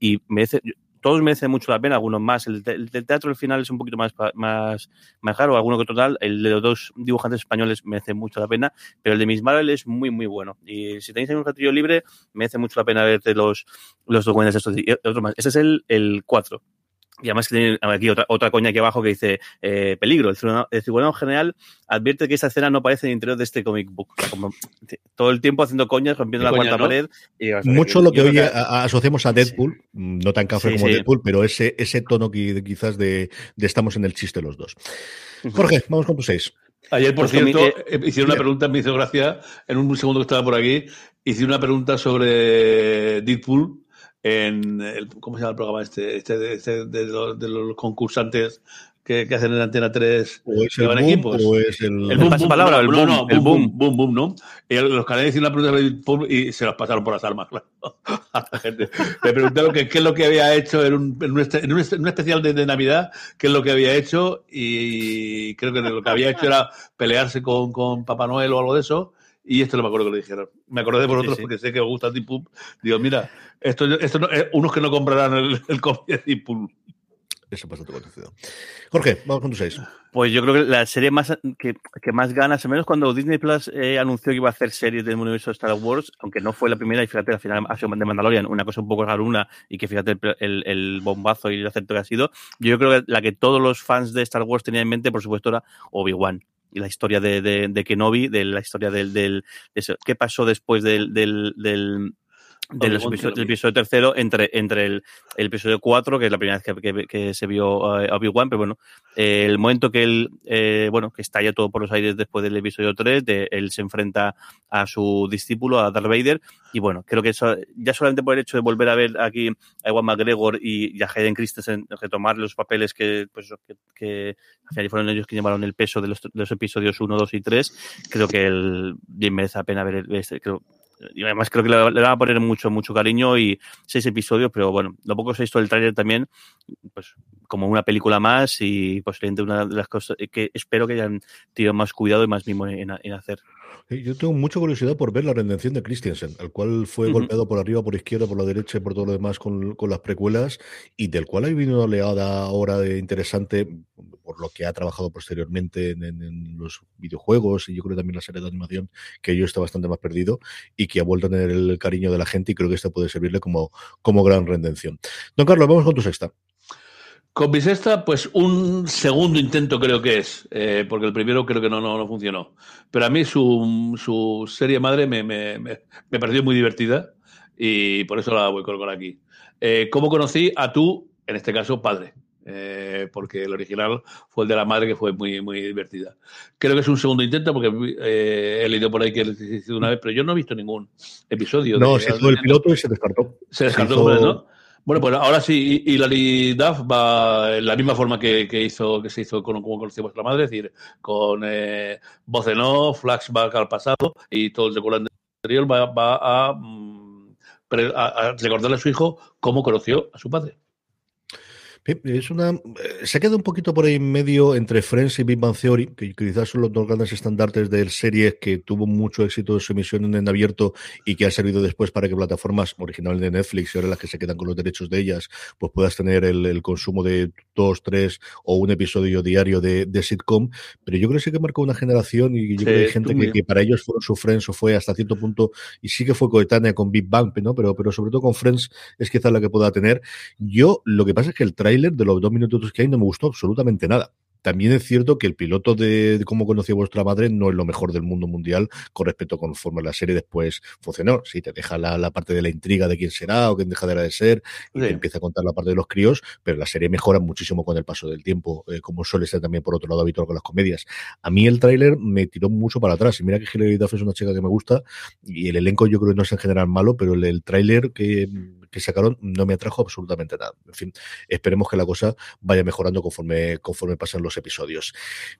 y merece, todos merecen mucho la pena, algunos más. El, el, el, teatro al final es un poquito más, más, más caro, alguno que total. El de los dos dibujantes españoles merece mucho la pena, pero el de Miss Marvel es muy, muy bueno. Y si tenéis un ratillo libre, merece mucho la pena verte los, los documentos estos y otros más. Ese es el, el 4. Y además que tiene aquí otra, otra coña aquí abajo que dice eh, peligro. El ciudadano, el general advierte que esta escena no aparece en el interior de este comic book. O sea, como todo el tiempo haciendo coñas, rompiendo la cuarta ¿no? pared. Y, o sea, Mucho lo que hoy asociamos a Deadpool, sí. no tan café sí, como sí. Deadpool, pero ese, ese tono que, quizás de, de, estamos en el chiste los dos. Jorge, vamos con tu seis. Ayer, por pues cierto, eh, hicieron una pregunta, me hizo gracia, en un segundo que estaba por aquí, hice una pregunta sobre Deadpool en el, ¿cómo se llama el programa este? este, este de, los, de, los, concursantes que, que, hacen en Antena 3 o es el boom, equipos. O es el, el boom, boom, palabra, el boom, no, el boom, boom, boom, ¿no? Y los canales hicieron una pregunta y se las pasaron por las armas, claro. A la gente. Me preguntaron que, qué es lo que había hecho en un, en un, en un, en un especial de, de, Navidad, qué es lo que había hecho y creo que lo que había hecho era pelearse con, con Papá Noel o algo de eso y esto no me acuerdo que lo dijeron. Me acordé de vosotros porque sé que os gusta Deep Digo, mira, esto, esto no, eh, unos que no comprarán el, el copy de Deep eso pasa todo conocido. Jorge, vamos con tu seis. Pues yo creo que la serie más que, que más ganas, al menos cuando Disney Plus eh, anunció que iba a hacer series del universo de Star Wars, aunque no fue la primera, y fíjate, al final ha sido de Mandalorian, una cosa un poco raruna, y que fíjate el, el, bombazo y el acepto que ha sido, yo creo que la que todos los fans de Star Wars tenían en mente, por supuesto, era Obi-Wan la historia de, de, de, Kenobi, de la historia del, del de qué pasó después del, del, del, del episodio, episodio, tercero entre, entre el, el, episodio 4, que es la primera vez que, que, que se vio uh, Obi-Wan, pero bueno, eh, el momento que él, eh, bueno, que estalla todo por los aires después del episodio 3, de, él se enfrenta a su discípulo, a Darth Vader, y bueno, creo que eso, ya solamente por el hecho de volver a ver aquí a Ewan McGregor y, y a Hayden Christensen retomar los papeles que, pues, que, que al final fueron ellos que llevaron el peso de los, de los episodios 1, 2 y 3, creo que el, bien merece la pena ver, este, creo, y además creo que le, le, van a poner mucho, mucho cariño y seis episodios, pero bueno, lo poco se ha visto del tráiler también, pues como una película más y posiblemente una de las cosas que espero que hayan tenido más cuidado y más mimo en, en hacer. Yo tengo mucha curiosidad por ver la redención de Christiansen, al cual fue uh -huh. golpeado por arriba, por izquierda, por la derecha y por todo lo demás con, con las precuelas, y del cual ha habido una oleada ahora de interesante por lo que ha trabajado posteriormente en, en, en, los videojuegos y yo creo también la serie de animación, que yo está bastante más perdido y que ha vuelto a tener el cariño de la gente y creo que esta puede servirle como, como gran redención. Don Carlos, vamos con tu sexta. Con mi sexta, pues un segundo intento creo que es, eh, porque el primero creo que no, no, no funcionó. Pero a mí su, su serie madre me, me, me, me, pareció muy divertida y por eso la voy a colocar aquí. Eh, ¿Cómo conocí a tu, en este caso, padre? Eh, porque el original fue el de la madre que fue muy, muy divertida. Creo que es un segundo intento porque eh, he leído por ahí que lo hizo una vez, pero yo no he visto ningún episodio. No, de, se hizo el piloto y se descartó. Se descartó, se hizo... ¿no? Bueno, pues ahora sí, Hilary Duff va en la misma forma que, que hizo, que se hizo con como conoció vuestra madre, es decir, con eh, voz en off, flashback al pasado y todo el recuerdo anterior va, mm, a, a recordarle a su hijo cómo conoció a su padre. Es una. Se queda un poquito por ahí en medio entre Friends y Big Bang Theory, que quizás son los dos grandes estandartes de series que tuvo mucho éxito en su emisión en abierto y que ha servido después para que plataformas originales de Netflix y ahora las que se quedan con los derechos de ellas, pues puedas tener el, el consumo de dos, tres o un episodio diario de, de, sitcom. Pero yo creo que sí que marcó una generación y yo sí, creo que hay gente que, que, para ellos fueron su Friends o fue hasta cierto punto y sí que fue coetánea con Big Bang, ¿no? Pero, pero sobre todo con Friends es quizás la que pueda tener. Yo lo que pasa es que el tráiler de los dos minutos que hay no me gustó absolutamente nada. También es cierto que el piloto de, de cómo conoció vuestra madre no es lo mejor del mundo mundial con respecto a conforme la serie después funcionó. Sí, te deja la, la parte de la intriga de quién será o quién dejará de ser y sí. te empieza a contar la parte de los críos, pero la serie mejora muchísimo con el paso del tiempo, eh, como suele ser también por otro lado habitual con las comedias. A mí el tráiler me tiró mucho para atrás y mira que Hilary Duff es una chica que me gusta y el elenco yo creo que no es en general malo, pero el, el tráiler que que sacaron no me atrajo absolutamente nada. En fin, esperemos que la cosa vaya mejorando conforme, conforme pasan los episodios.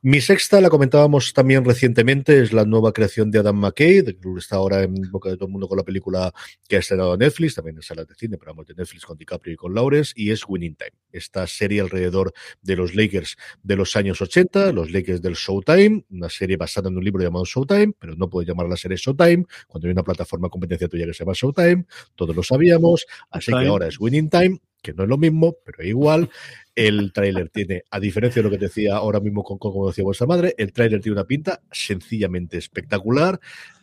Mi sexta la comentábamos también recientemente, es la nueva creación de Adam McKay, que está ahora en boca de todo el mundo con la película que ha estrenado en Netflix, también en salas de cine, pero vamos, de Netflix con DiCaprio y con Lawrence, y es Winning Time. Esta serie alrededor de los Lakers de los años 80, los Lakers del Showtime, una serie basada en un libro llamado Showtime, pero no puedes llamar la serie Showtime, cuando hay una plataforma competencia tuya que se llama Showtime, todos lo sabíamos, Así que ahora es Winning Time, que no es lo mismo, pero igual. El tráiler tiene, a diferencia de lo que decía ahora mismo con, con como decía vuestra madre, el tráiler tiene una pinta sencillamente espectacular.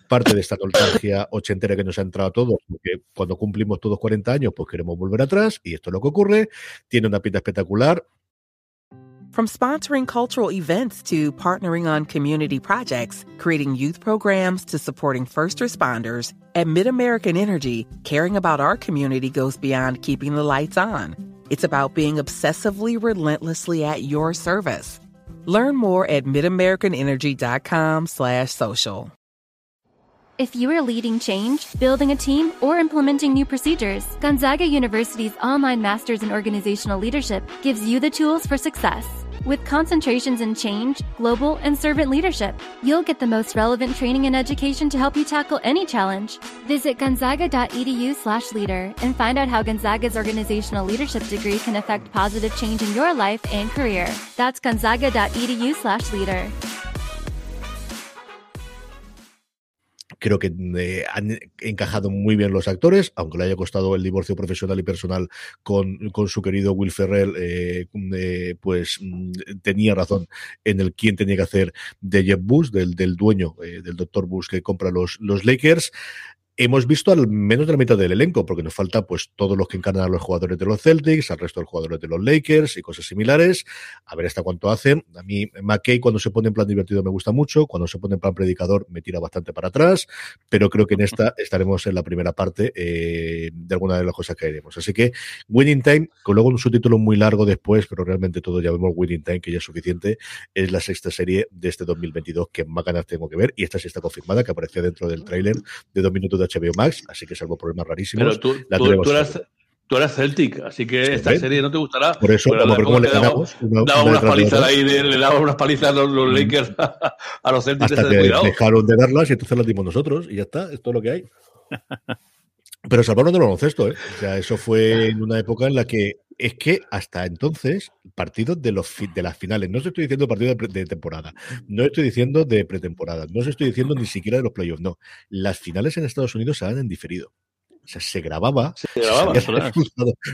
Parte de esta nostalgia ochentera que nos ha entrado a todos, porque cuando cumplimos todos 40 años, pues queremos volver atrás, y esto es lo que ocurre. Tiene una pinta espectacular. From sponsoring cultural events to partnering on community projects, creating youth programs to supporting first responders, at MidAmerican Energy, caring about our community goes beyond keeping the lights on. It's about being obsessively relentlessly at your service. Learn more at midamericanenergy.com slash social. If you are leading change, building a team, or implementing new procedures, Gonzaga University's online Masters in Organizational Leadership gives you the tools for success. With concentrations in change, global, and servant leadership, you'll get the most relevant training and education to help you tackle any challenge. Visit gonzaga.edu/leader and find out how Gonzaga's organizational leadership degree can affect positive change in your life and career. That's gonzaga.edu/leader. Creo que han encajado muy bien los actores, aunque le haya costado el divorcio profesional y personal con, con su querido Will Ferrell, eh, eh, pues mm, tenía razón en el quién tenía que hacer de Jeff Bush, del, del dueño, eh, del doctor Bush que compra los, los Lakers hemos visto al menos de la mitad del elenco, porque nos falta pues todos los que encarnan a los jugadores de los Celtics, al resto de los jugadores de los Lakers y cosas similares. A ver hasta cuánto hacen. A mí, McKay, cuando se pone en plan divertido me gusta mucho, cuando se pone en plan predicador me tira bastante para atrás, pero creo que en esta estaremos en la primera parte eh, de alguna de las cosas que haremos. Así que Winning Time, con luego un subtítulo muy largo después, pero realmente todo ya vemos Winning Time, que ya es suficiente, es la sexta serie de este 2022 que más ganas tengo que ver, y esta sí está confirmada, que aparecía dentro del tráiler de dos minutos de HBO Max, así que salvo problemas rarísimos. Pero tú, la tú, tú eras, tú eras Celtic, así que esta serie no te gustará. Por eso, Pero como le ganamos, Daba unas palizas ahí, de- le daba unas palizas a los, los Lakers a, a los Celtics. hasta de que cuidado. dejaron de darlas y entonces las dimos nosotros y ya está, es todo lo que hay. Pero salvaron del baloncesto, ¿eh? O sea, eso fue en una época en la que es que hasta entonces, partidos de, los de las finales, no os estoy diciendo partidos de, temporada, no estoy diciendo de pretemporada, no os estoy diciendo ni siquiera de los playoffs, no. Las finales en Estados Unidos se dan en diferido. O sea, se grababa, Se grababa, se había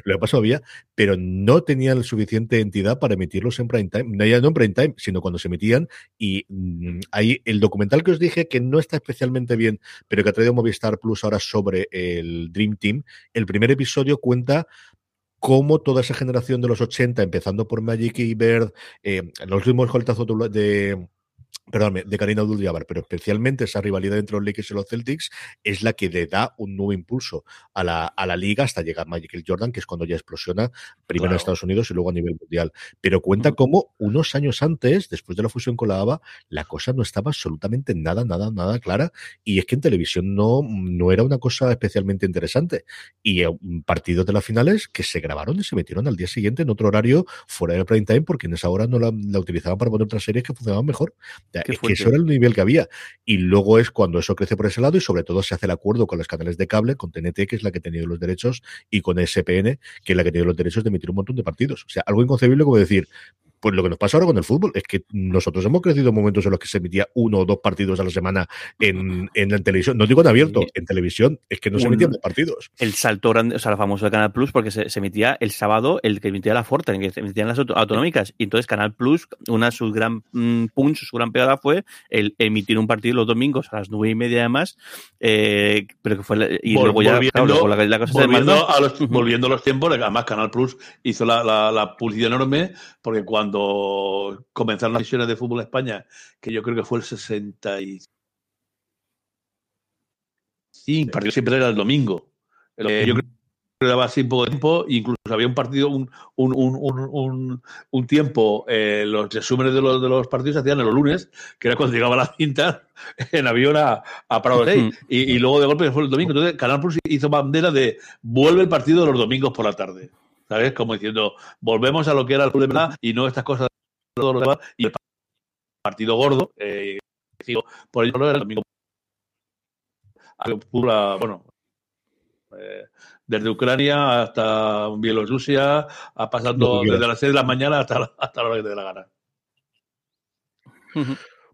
lo que pasó había, pero no tenían suficiente entidad para emitirlos en prime time, no ya no en prime time, sino cuando se emitían. Y mm, ahí el documental que os dije que no está especialmente bien, pero que ha traído Movistar Plus ahora sobre el Dream Team, el primer episodio cuenta cómo toda esa generación de los 80, empezando por Magic y Bird, eh, los últimos coltazos de perdóname, de Karina Abdul-Jabbar, pero especialmente esa rivalidad entre los Lakers y los Celtics es la que le da un nuevo impulso a la, a la liga hasta llegar Michael Jordan, que es cuando ya explosiona, primero Claro. en Estados Unidos y luego a nivel mundial. Pero cuenta cómo unos años antes, después de la fusión con la ABA, la cosa no estaba absolutamente nada, nada, nada clara. Y es que en televisión no, no era una cosa especialmente interesante. Y eh, partidos de las finales que se grabaron y se metieron al día siguiente en otro horario fuera del prime time, porque en esa hora no la, la utilizaban para poner otras series que funcionaban mejor. Es que fuerte. eso era el nivel que había. Y luego es cuando eso crece por ese lado y sobre todo se hace el acuerdo con los canales de cable, con TNT, que es la que ha tenido los derechos, y con SPN, que es la que ha tenido los derechos de emitir un montón de partidos. O sea, algo inconcebible como decir, pues lo que nos pasa ahora con el fútbol es que nosotros hemos crecido en momentos en los que se emitía uno o dos partidos a la semana en, en la televisión. No digo en abierto, Sí. en televisión, es que no se emitían dos partidos. el salto grande, o sea, el famoso de Canal Plus, porque se, se emitía el sábado el que emitía la Forte, en que se emitían las auto- autonómicas. Y entonces Canal Plus, una de sus gran mm, punch, su gran pegada fue el emitir un partido los domingos a las nueve y media además, eh, pero que fue la- y Vol- luego ya volviendo- claro, luego la, la cosa se volviendo, desmandó. a los, volviendo a los tiempos, además Canal Plus hizo la, la, la publicidad enorme, porque cuando comenzaron las sesiones de fútbol en España, que yo creo que fue el 65, el partido siempre era el domingo. Eh, yo creo que daba así poco tiempo, incluso había un partido, un, un, un, un, un, un tiempo, eh, los resúmenes de los, de los partidos se hacían en los lunes, que era cuando llegaba la cinta en avión a, a Prado Rey. Y, y luego de golpe fue el domingo. Entonces, Canal Plus hizo bandera de vuelve el partido de los domingos por la tarde. ¿Sabes? Como diciendo, volvemos a lo que era el de verdad y no estas cosas. Y el partido gordo, eh, por ello el domingo. Bueno, eh, desde Ucrania hasta Bielorrusia, a pasando desde las 6 de la mañana hasta, la- hasta la hora que te dé la gana.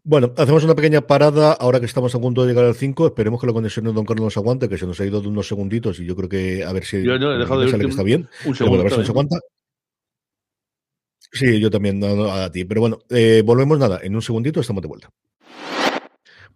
Bueno, hacemos una pequeña parada ahora que estamos a punto de llegar al 5. Esperemos que la conexión de Don Carlos nos aguante, que se nos ha ido de unos segunditos y yo creo que a ver si Yo no, he dejado de sale que está bien. Un Pero bueno, segundo. a ver si nos también. aguanta. Sí, yo también no, no, a ti. Pero bueno, eh, volvemos nada. En un segundito estamos de vuelta.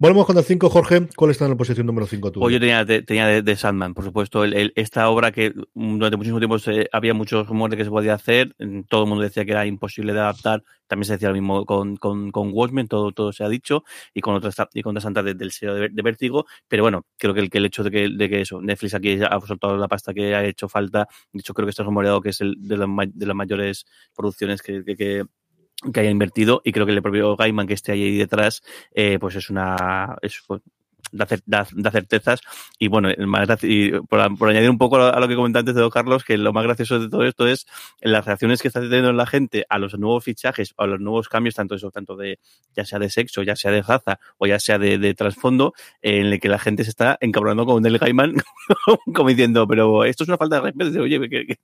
Volvemos con el 5, Jorge. ¿Cuál está en la posición número 5 tú? Pues yo tenía, te- tenía de, de Sandman, por supuesto, el- el- esta obra que mm, durante muchísimo tiempo se- había muchos rumores de que se podía hacer, mm, todo el mundo decía que era imposible de adaptar, también se decía lo mismo con, con, con Watchmen, todo, todo se ha dicho, y con otras y con otras antes del sello de, de Vértigo, pero bueno, creo que el, que el hecho de que, de que eso, Netflix aquí ha soltado la pasta que ha hecho falta, de hecho creo que está rumoreado que es el de, las de las mayores producciones que, que, que que haya invertido y creo que el propio Gaiman que esté ahí detrás eh, pues es una es, pues, da, da- certezas. Y bueno más y por, por añadir un poco a lo que comentaba antes de Don Carlos que lo más gracioso de todo esto es las reacciones que está teniendo la gente a los nuevos fichajes a los nuevos cambios tanto eso tanto de ya sea de sexo ya sea de raza o ya sea de, de trasfondo en el que la gente se está encabronando con el Gaiman como diciendo pero esto es una falta de respeto oye que, que,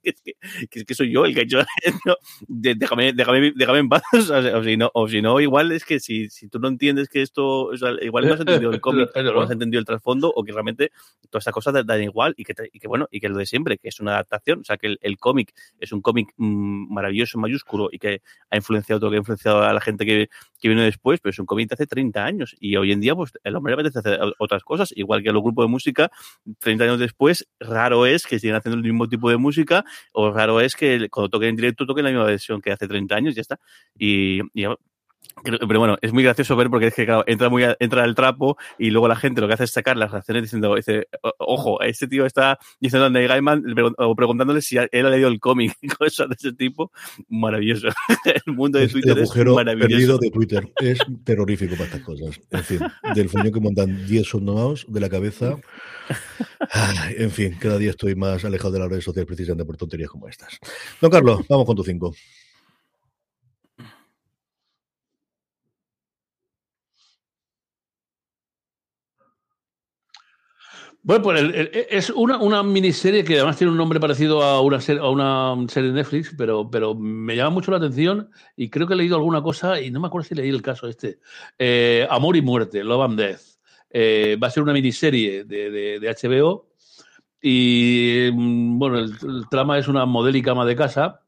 que, que- soy yo el que ha hecho esto déjame, déjame, déjame en paz. O, si no, o si no, igual es que si, si tú no entiendes que esto, o sea, igual no has entendido el cómic no has entendido el trasfondo o que realmente todas estas cosas dan igual y que, y que bueno, y que lo de siempre, que es una adaptación, o sea, que el, el cómic es un cómic mmm, maravilloso, mayúsculo y que ha influenciado todo, que ha influenciado a la gente que, que vino después, pero es un cómic de hace 30 años. Y hoy en día, pues el hombre le apetece hacer otras cosas, igual que los grupos de música, 30 años después, raro es que sigan haciendo el mismo tipo de música o raro es que cuando toquen en directo toquen la misma versión que hace 30 años, ya está. Y, y pero bueno, es muy gracioso ver porque es que, claro, entra, muy a, entra el trapo y luego la gente lo que hace es sacar las reacciones diciendo, dice, ojo, este tío está diciendo a Neil Gaiman o preguntándole si él ha leído el cómic y cosas de ese tipo. Maravilloso. el mundo de Twitter es maravilloso. perdido de Twitter es terrorífico para estas cosas. En fin, del fuño que montan 10 sondados de la cabeza. Ay, en fin, cada día estoy más alejado de las redes sociales precisamente por tonterías como estas. Don Carlos, vamos con tu 5. Bueno, pues el, el, es una, una, miniserie que además tiene un nombre parecido a una, serie, a una serie de Netflix, pero, pero me llama mucho la atención y creo que he leído alguna cosa y no me acuerdo si leí el caso este. Eh, Amor y Muerte, Love and Death. Eh, va a ser una miniserie de, de, de HBO y bueno, el, el, trama es una modélica ama de casa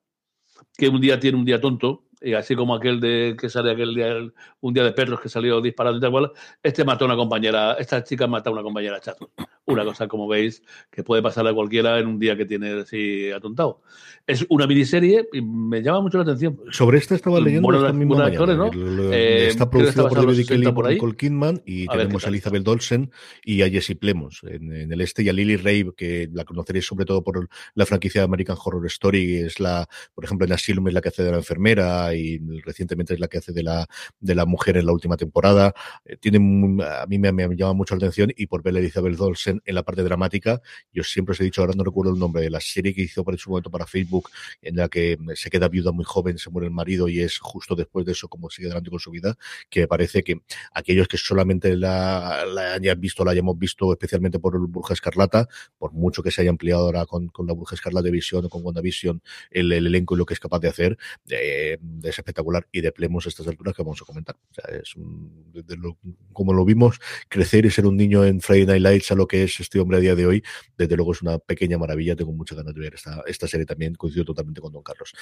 que un día tiene un día tonto y así como aquel de que sale aquel día, un día de perros que salió disparando y tal, este mató a una compañera, esta chica mata a una compañera chato. Una cosa, como veis, que puede pasarle a cualquiera en un día que tiene así atontado. Es una miniserie y me llama mucho la atención. Sobre esta estaba leyendo bueno, esta misma. Actores, ¿no? eh, está producida por David Kelly y por Nicole Kidman y a tenemos a Elizabeth Olsen y a Jesse Plemons en, en, el este y a Lily Rabe, que la conoceréis sobre todo por la franquicia de American Horror Story, es la, por ejemplo, en Asylum es la que hace de la enfermera y recientemente es la que hace de la, de la mujer en la última temporada. Eh, tiene, a mí me, me, llama mucho la atención y por ver a Elizabeth Olsen en la parte dramática, yo siempre os he dicho, ahora no recuerdo el nombre de la serie que hizo por su momento para Facebook, en la que se queda viuda muy joven, se muere el marido y es justo después de eso como sigue adelante con su vida, que me parece que aquellos que solamente la, la hayan visto, la hayamos visto especialmente por el Bruja Escarlata, por mucho que se haya ampliado ahora con, con la Bruja Escarlata de Visión o con WandaVision el, el elenco y lo que es capaz de hacer, eh, es espectacular y de Plemos a estas alturas que vamos a comentar. O sea, es un, de lo, como lo vimos crecer y ser un niño en Friday Night Lights a lo que es este hombre a día de hoy, desde luego es una pequeña maravilla. Tengo muchas ganas de ver esta, esta serie también, coincido totalmente con Don Carlos.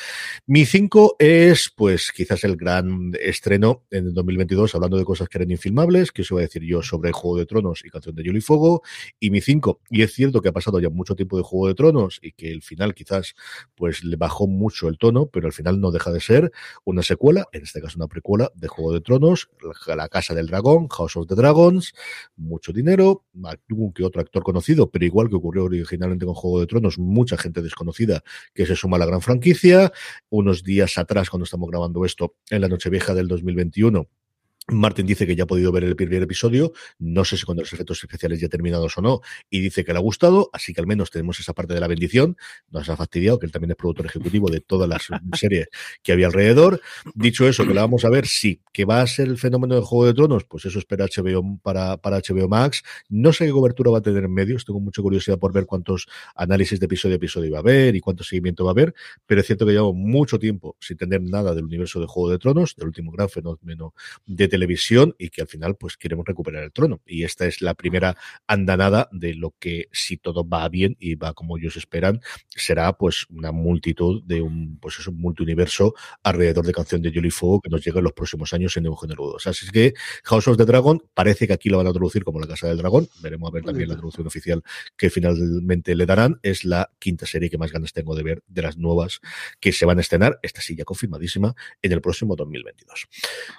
Mi 5 es, pues, quizás el gran estreno en el 2022, hablando de cosas que eran infilmables, que os iba a decir yo sobre Juego de Tronos y Canción de Hielo y Fuego. Y mi 5, y es cierto que ha pasado ya mucho tiempo de Juego de Tronos y que el final quizás, pues, le bajó mucho el tono, pero al final no deja de ser una secuela, en este caso una precuela de Juego de Tronos, la Casa del Dragón, House of the Dragons, mucho dinero, algún que otro actor conocido, pero igual que ocurrió originalmente con Juego de Tronos, mucha gente desconocida que se suma a la gran franquicia. Unos días atrás, cuando estamos grabando esto, en la Nochevieja del 2021, Martin dice que ya ha podido ver el primer episodio, no sé si con los efectos especiales ya terminados o no, y dice que le ha gustado, así que al menos tenemos esa parte de la bendición, nos ha fastidiado, que él también es productor ejecutivo de todas las series que había alrededor. Dicho eso, que la vamos a ver, sí, que va a ser el fenómeno del Juego de Tronos, pues eso espera HBO para, para HBO Max. No sé qué cobertura va a tener en medios, tengo mucha curiosidad por ver cuántos análisis de episodio a episodio va a haber y cuánto seguimiento va a haber, pero es cierto que llevo mucho tiempo sin tener nada del universo de Juego de Tronos, del último gran fenómeno de televisión y que al final pues queremos recuperar el trono. Y esta es la primera andanada de lo que si todo va bien y va como ellos esperan, será pues una multitud de un pues es un multiuniverso alrededor de Canción de Hielo y Fuego que nos llega en los próximos años en Eugenio Rudos. Así que House of the Dragon parece que aquí lo van a traducir como la Casa del Dragón. Veremos a ver también la traducción oficial que finalmente le darán. Es la quinta serie que más ganas tengo de ver de las nuevas que se van a estrenar. Esta sí ya confirmadísima en el próximo 2022.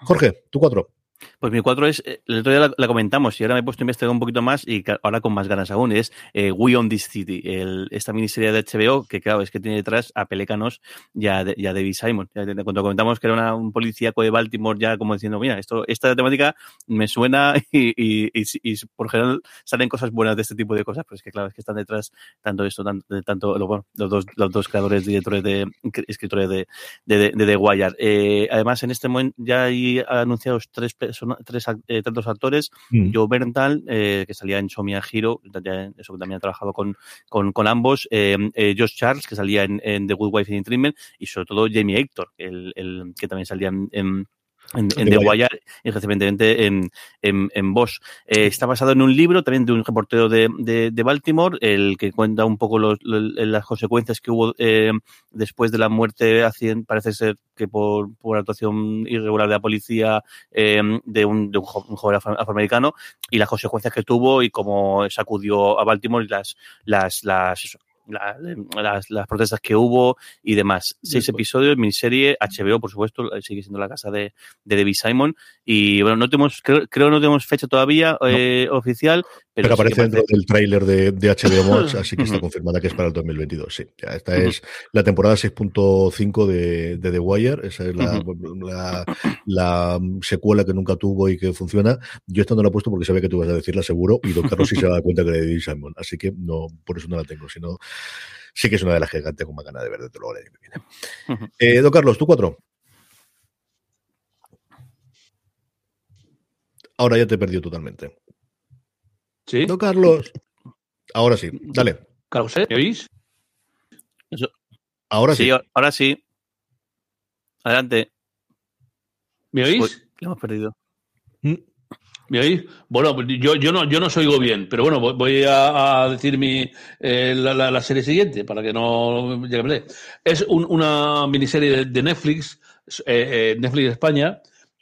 Jorge, tu cuatro. Pues mi cuatro es, el otro día la, comentamos y ahora me he puesto a investigar un poquito más y ahora con más ganas aún, es eh, We on This City, el, esta miniserie de HBO que claro, es que tiene detrás a Pelécanos y a, David Simon. Cuando comentamos que era una, un policíaco de Baltimore ya como diciendo, mira, esto, esta temática me suena y, y, y, por general salen cosas buenas de este tipo de cosas, pero es que claro, es que están detrás tanto esto, tanto, tanto bueno, los, dos, los dos creadores, directores de, escritores de, de, de, de The Wire. Eh, además, en este momento ya hay anunciados tres tres eh, tantos actores, mm. Joe Berntal, eh, que salía en Somia Hero, eso también ha trabajado con, con, con ambos, eh, Josh Charles, que salía en, en, The Good Wife in Treatment, y sobre todo Jamie Hector, el, el, que también salía en, en en, en The Wire. Y recientemente en, en, en Bosch. Eh, está basado en un libro también de un reportero de, de, de Baltimore, el que cuenta un poco los, los- las consecuencias que hubo eh, después de la muerte, parece ser que por, por actuación irregular de la policía eh, de, un, de un, jo- un joven afro- afroamericano y las consecuencias que tuvo y cómo sacudió a Baltimore y las, las, las, la- las, las protestas que hubo y demás. Seis Después. episodios, miniserie, HBO, por supuesto, sigue siendo la casa de, de David Simon. Y bueno, no tenemos, creo, creo que no tenemos fecha todavía eh, oficial, pero, aparece dentro parece- del tráiler de, de HBO Max, así que está confirmada que es para el 2022. Sí, ya esta es la temporada 6.5 de, de The Wire. Esa es la, la, la, mm, secuela que nunca tuvo y que funciona. Yo esta no la he puesto porque sabía que tú ibas a decirla seguro y Don Carlos sí se da cuenta que le di Simon. Así que no, por eso no la tengo. Sino, sí que es una de las que tengo más ganas de ver desde luego el año que viene. Ujú. Eh, Don Carlos, tú cuatro. Ahora ya te he perdido totalmente. ¿Sí? Don Carlos. Ahora sí, dale. Carlos, ¿eh? ¿Me oís? Ahora sí. sí, ahora sí. Adelante. ¿Me oís? Uy, lo hemos perdido. Mm. ¿Me oís? Bueno, pues yo, yo, no, yo no os oigo bien, pero bueno, voy- a, a decir mi, eh, la, la- la serie siguiente para que no llegue a perder. Es un- una miniserie de, de Netflix, eh, eh, Netflix España,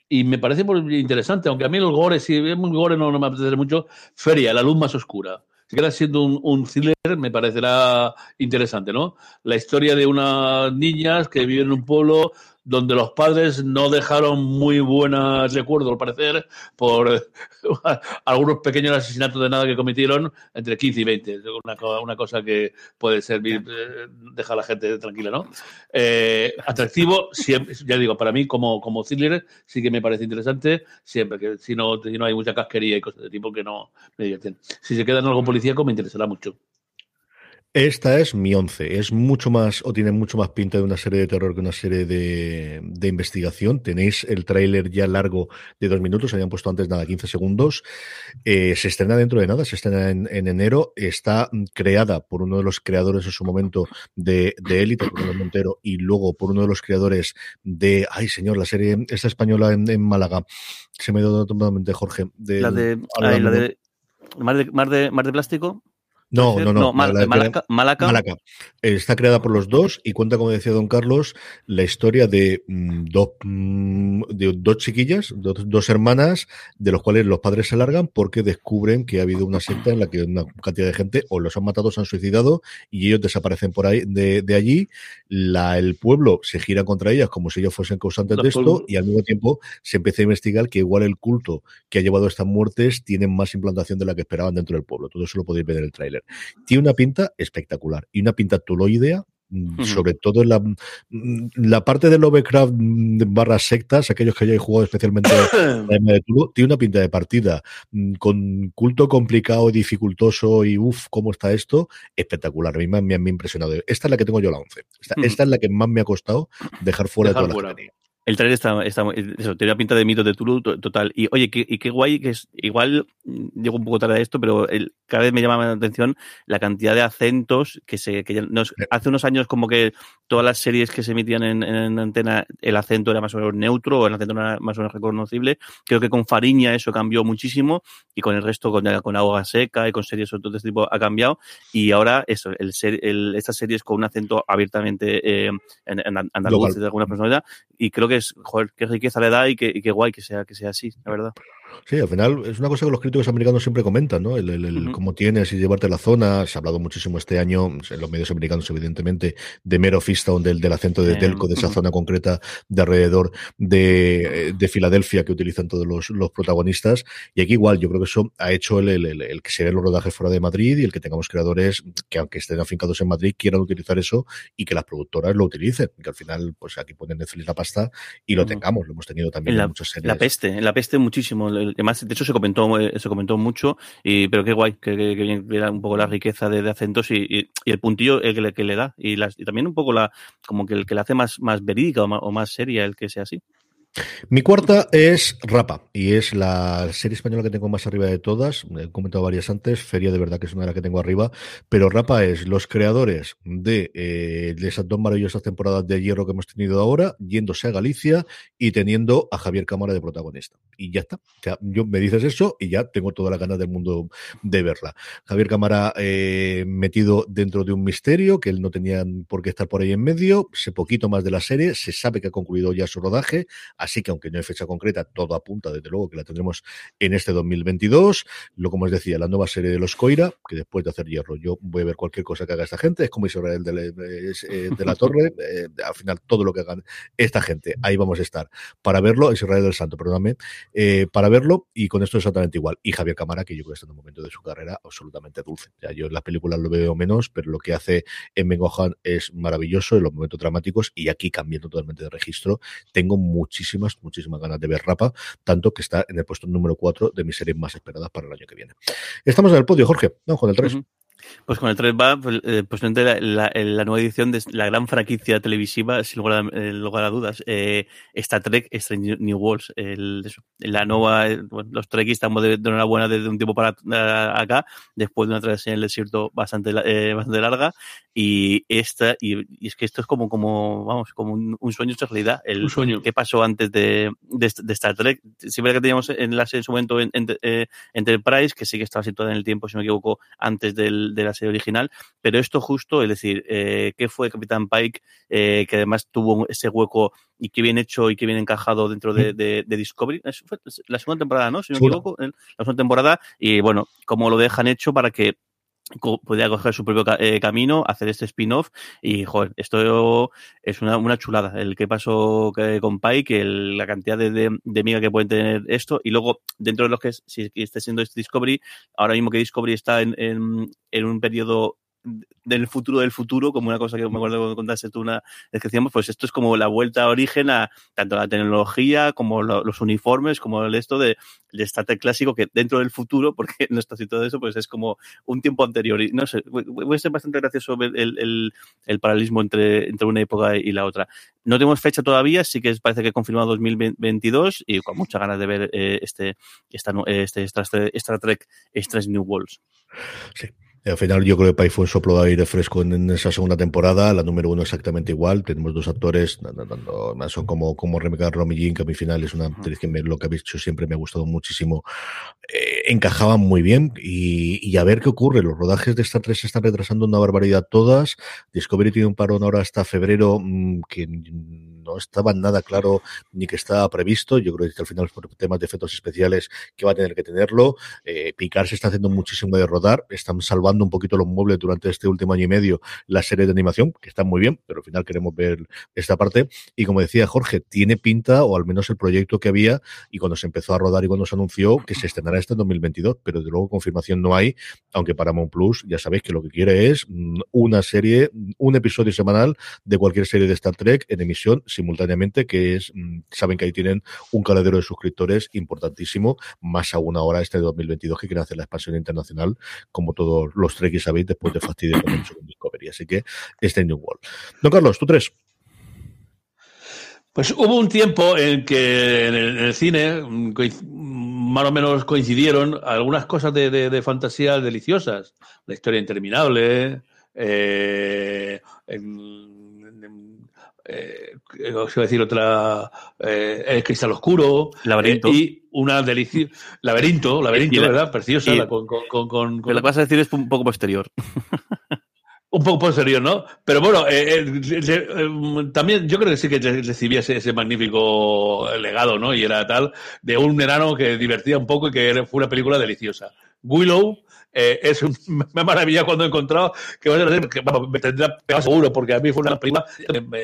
y me parece interesante, aunque a mí el gore, si es muy gore, no, no me apetece mucho. Feria, la luz más oscura. Si queda siendo un, un thriller, me parecerá interesante, ¿no? La historia de unas niñas que viven en un pueblo donde los padres no dejaron muy buenos recuerdos, al parecer, por algunos pequeños asesinatos de nada que cometieron entre 15 y 20. Una, co- una cosa que puede servir, eh, dejar a la gente tranquila, ¿no? Eh, atractivo, siempre, ya digo, para mí como, como thriller sí que me parece interesante, siempre que si no, si no hay mucha casquería y cosas de tipo que no me divierten. Si se queda en algo policíaco me interesará mucho. Esta es mi once. Es mucho más, o tiene mucho más pinta de una serie de terror que una serie de, de investigación. Tenéis el tráiler ya largo de dos minutos, habían puesto antes nada, 15 segundos. Eh, se estrena dentro de nada, se estrena en, en enero. Está creada por uno de los creadores en su momento de, de Élite, por Montero, y luego por uno de los creadores de, ay señor, la serie esta española en, en Málaga. Se me ha ido totalmente, Jorge. De, La de, ay, la de, ¿mar de, mar de, mar de plástico. No, ¿Puede no, no. Mal- de- Malaca, Malaca. Malaca. Eh, Está creada por los dos y cuenta, como decía don Carlos, la historia de, mm, dos, mm, de dos chiquillas, dos, dos hermanas, de los cuales los padres se largan porque descubren que ha habido una secta en la que una cantidad de gente o los han matado o se han suicidado y ellos desaparecen por ahí de, de allí. La, el pueblo se gira contra ellas como si ellos fuesen causantes de esto pueblos- y al mismo tiempo se empieza a investigar que igual el culto que ha llevado a estas muertes tiene más implantación de la que esperaban dentro del pueblo. Todo eso lo podéis ver en el tráiler tiene una pinta espectacular y una pinta tuloidea mm, sobre todo en la, mm, la parte de Lovecraft mm, barra sectas, aquellos que hayáis jugado especialmente de Tulu, tiene una pinta de partida con culto complicado y dificultoso y uff, ¿cómo está esto? Espectacular, a mí me, me ha impresionado. Esta es la que tengo yo la 11. Esta, es la que más me ha costado dejar fuera Dejar de todas fuera. las que tenía. El trailer está, está eso, tiene una pinta de mito de Tulu to- total. Y oye, qué, y qué guay que es, igual mm, llego un poco tarde a esto, pero el, cada vez me llama la atención la cantidad de acentos que se, que ya nos, hace unos años como que todas las series que se emitían en, en antena, el acento era más o menos neutro, o el acento era más o menos reconocible. Creo que con Fariña eso cambió muchísimo, y con el resto, con, con Agua Seca y con series de todo este tipo ha cambiado. Y ahora eso, el, el, estas series con un acento abiertamente eh, en, en andaluz de alguna personalidad, y creo que joder, qué riqueza le da y qué, y qué guay que sea, que sea así, la verdad. Sí, al final es una cosa que los críticos americanos siempre comentan, ¿no? El, el- el Ujú. cómo tienes y llevarte a la zona. Se ha hablado muchísimo este año en los medios americanos, evidentemente, de Mero Fistown, del, del acento de Eh, Delco, de esa zona concreta de alrededor de, de Filadelfia que utilizan todos los, los protagonistas. Y aquí igual, yo creo que eso ha hecho el, el- que se den los rodajes fuera de Madrid y el que tengamos creadores que, aunque estén afincados en Madrid, quieran utilizar eso y que las productoras lo utilicen. Que al final, pues aquí ponen Netflix la pasta y lo tengamos. Lo hemos tenido también En muchas series. la peste, en la peste muchísimo. Además, de hecho, se comentó, eh, se comentó mucho, y, pero qué guay, que, que, que bien que un poco la riqueza de, acentos y, y- el puntillo eh, que, le, que le da. Y, las, y también un poco la, como que el que la hace más, más verídica o más, o más seria el que sea así. Mi cuarta es Rapa y es la serie española que tengo más arriba de todas. He comentado varias antes. Feria de verdad que es una de las que tengo arriba. Pero Rapa es los creadores de, eh, esas dos maravillosas temporadas de hierro que hemos tenido ahora, yéndose a Galicia y teniendo a Javier Cámara de protagonista. Y ya está. O sea, yo me dices eso y ya tengo toda la ganas del mundo de verla. Javier Cámara eh, metido dentro de un misterio que él no tenía por qué estar por ahí en medio. Sé poquito más de la serie. Se sabe que ha concluido ya su rodaje. Así que aunque no hay fecha concreta, todo apunta desde luego que la tendremos en este 2022. Lo como os decía, la nueva serie de los Coira, que después de hacer hierro, yo voy a ver cualquier cosa que haga esta gente. Es como Israel de la, eh, de la Torre. Eh, al final, todo lo que hagan esta gente, ahí vamos a estar para verlo. Israel del Santo, perdóname, eh, para verlo. Y con esto exactamente igual. Y Javier Cámara, que yo creo que está en un momento de su carrera absolutamente dulce. Ya yo en las películas lo veo menos, pero lo que hace en Mengohan es maravilloso en los momentos dramáticos. Y aquí cambiando totalmente de registro, tengo muchísimas, muchísimas ganas de ver Rapa, tanto que está en el puesto número 4 de mis series más esperadas para el año que viene. Estamos en el podio, Jorge, vamos con el 3. Pues con el 3 va pues, eh, pues la, la, la, nueva edición de la gran franquicia televisiva, sin lugar a, eh, lugar a dudas, eh, Star Trek Strange New Worlds. El, la nueva, bueno, los Trekkies estamos de, de enhorabuena desde un tiempo para acá, después de una travesía en el desierto bastante, eh, bastante larga. Y esta, y, y, es que esto es como, como vamos, como un, un sueño hecho realidad. El, un sueño. ¿Qué pasó antes de, de, de Star Trek? Siempre que teníamos en, la, en su momento en, en, eh, Enterprise, que sí que estaba situada en el tiempo, si no me equivoco, antes del, de la serie original, pero esto justo, es decir, eh, ¿qué fue Capitán Pike? Eh, que además tuvo ese hueco y que bien hecho y que bien encajado dentro de, de, de Discovery. Fue la segunda temporada, ¿no? Si no me equivoco, la segunda temporada, y bueno, cómo lo dejan hecho para que podía coger su propio eh, camino, hacer este spin-off y, joder, esto es una, una chulada. El que pasó con Pike, el, la cantidad de, de, miga que pueden tener esto y luego dentro de lo que es, si esté siendo este Discovery, ahora mismo que Discovery está en, en un periodo del futuro del futuro, como una cosa que me acuerdo que contaste tú una vez que decíamos, pues esto es como la vuelta a origen a tanto la tecnología como lo, los uniformes, como el esto de, de Star Trek clásico, que dentro del futuro, porque no está así todo eso, pues es como un tiempo anterior. Y no sé, a ser bastante gracioso ver el, el, el paralelismo entre, entre una época y la otra. No tenemos fecha todavía, sí que parece que confirmado 2022 y con muchas ganas de ver eh, este, esta, este Star Trek Strange New Worlds. Sí. Al final yo creo que Pai fue un soplo de aire fresco en, en, esa segunda temporada, la número uno exactamente igual, tenemos dos actores, no, no, no, son como, como Rebecca Romy Jean, que a mi final es una actriz que me, lo que habéis hecho siempre me ha gustado muchísimo, eh, encajaban muy bien y, y, a ver qué ocurre, los rodajes de Star Trek se están retrasando una barbaridad todas, Discovery tiene un parón ahora hasta febrero mmm, que no estaba nada claro ni que estaba previsto. Yo creo que al final por temas de efectos especiales que va a tener que tenerlo. Eh, Picar se está haciendo muchísimo de rodar, están salvando un poquito los muebles durante este último año y medio la serie de animación, que está muy bien, pero al final queremos ver esta parte. Y como decía Jorge, tiene pinta, o al menos el proyecto que había, y cuando se empezó a rodar y cuando se anunció, que se estrenará este en 2022, pero de luego confirmación no hay, aunque Paramount Plus ya sabéis que lo que quiere es una serie, un episodio semanal de cualquier serie de Star Trek en emisión simultáneamente, que es, mm, saben que ahí tienen un caladero de suscriptores importantísimo, más aún ahora este 2022 que quieren hacer la expansión internacional, como todos los Trekkies sabéis, después de fastidio con Discovery. Así que este New World. Don Carlos, tú tres. Pues hubo un tiempo en que en el, cine más o menos coincidieron algunas cosas de fantasía deliciosas. La historia interminable, eh, eh, os iba a decir otra, eh, El Cristal Oscuro. Laberinto. Eh, y una delicia. Laberinto, laberinto, la, ¿verdad? Preciosa. Y, la, con, con, con, con, Lo que vas a decir es un poco posterior. un poco posterior, ¿no? Pero bueno, eh, eh, también yo creo que sí que recibía ese, ese, magnífico legado, ¿no? Y era tal de un enano que divertía un poco y que fue una película deliciosa. Willow eh, es un, me maravilla cuando he encontrado que, que vamos, me tendrá pegado seguro porque a mí fue una película que me,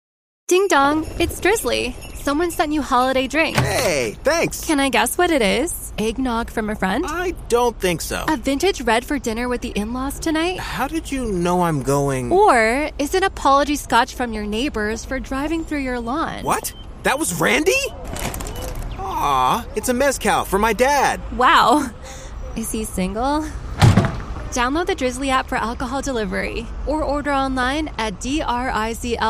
Ding dong, it's Drizzly. Someone sent you holiday drinks. Hey, thanks. Can I guess what it is? Eggnog from a friend? I don't think so. A vintage red for dinner with the in laws tonight? How did you know I'm going? Or is it apology scotch from your neighbors for driving through your lawn? What? That was Randy? Aw, it's a mezcal for my dad. Wow. Is he single? Download the Drizzly app for alcohol delivery or order online at drizly.com.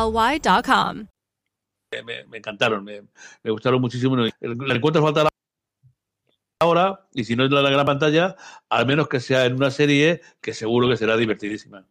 Me, encantaron, me, gustaron muchísimo. Le encuentro falta la ahora, y si no es la gran pantalla, al menos que sea en una serie que seguro que será divertidísima.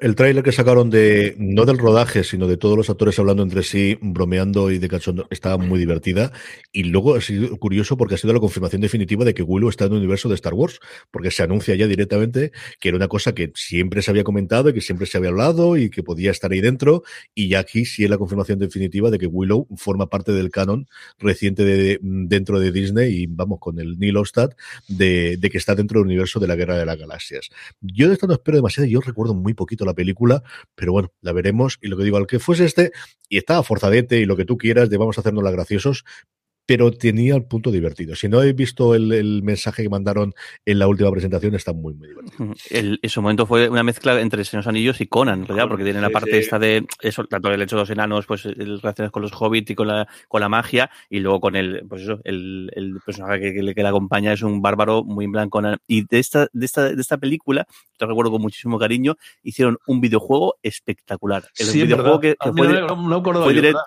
El tráiler que sacaron de, no del rodaje, sino de todos los actores hablando entre sí, bromeando y de cachondo, estaba muy divertida. Y luego ha sido curioso porque ha sido la confirmación definitiva de que Willow está en el universo de Star Wars, porque se anuncia ya directamente que era una cosa que siempre se había comentado y que siempre se había hablado y que podía estar ahí dentro. Y ya aquí sí es la confirmación definitiva de que Willow forma parte del canon reciente de, dentro de Disney y vamos con el Neil Ostad de, de que está dentro del universo de la Guerra de las Galaxias. Yo de esto no espero demasiado, yo recuerdo muy poquito la película, pero bueno, la veremos. Y lo que digo, al que fuese este, y estaba forzadete y lo que tú quieras, de vamos a hacernos las graciosos, pero tenía el punto divertido. Si no habéis visto el, el, mensaje que mandaron en la última presentación, está muy, muy divertido. El, ese momento fue una mezcla entre Señores Anillos y Conan, en realidad, porque tiene la parte sí, esta de eso, tanto el hecho de los enanos, pues el relaciones con los hobbits y con la, con la magia, y luego con el, pues eso, el, el personaje que, que, que, le acompaña es un bárbaro muy en blanco. Y de esta, de esta, de esta película, te recuerdo con muchísimo cariño, hicieron un videojuego espectacular. El sí, videojuego que, que fue, no, no, no fue directo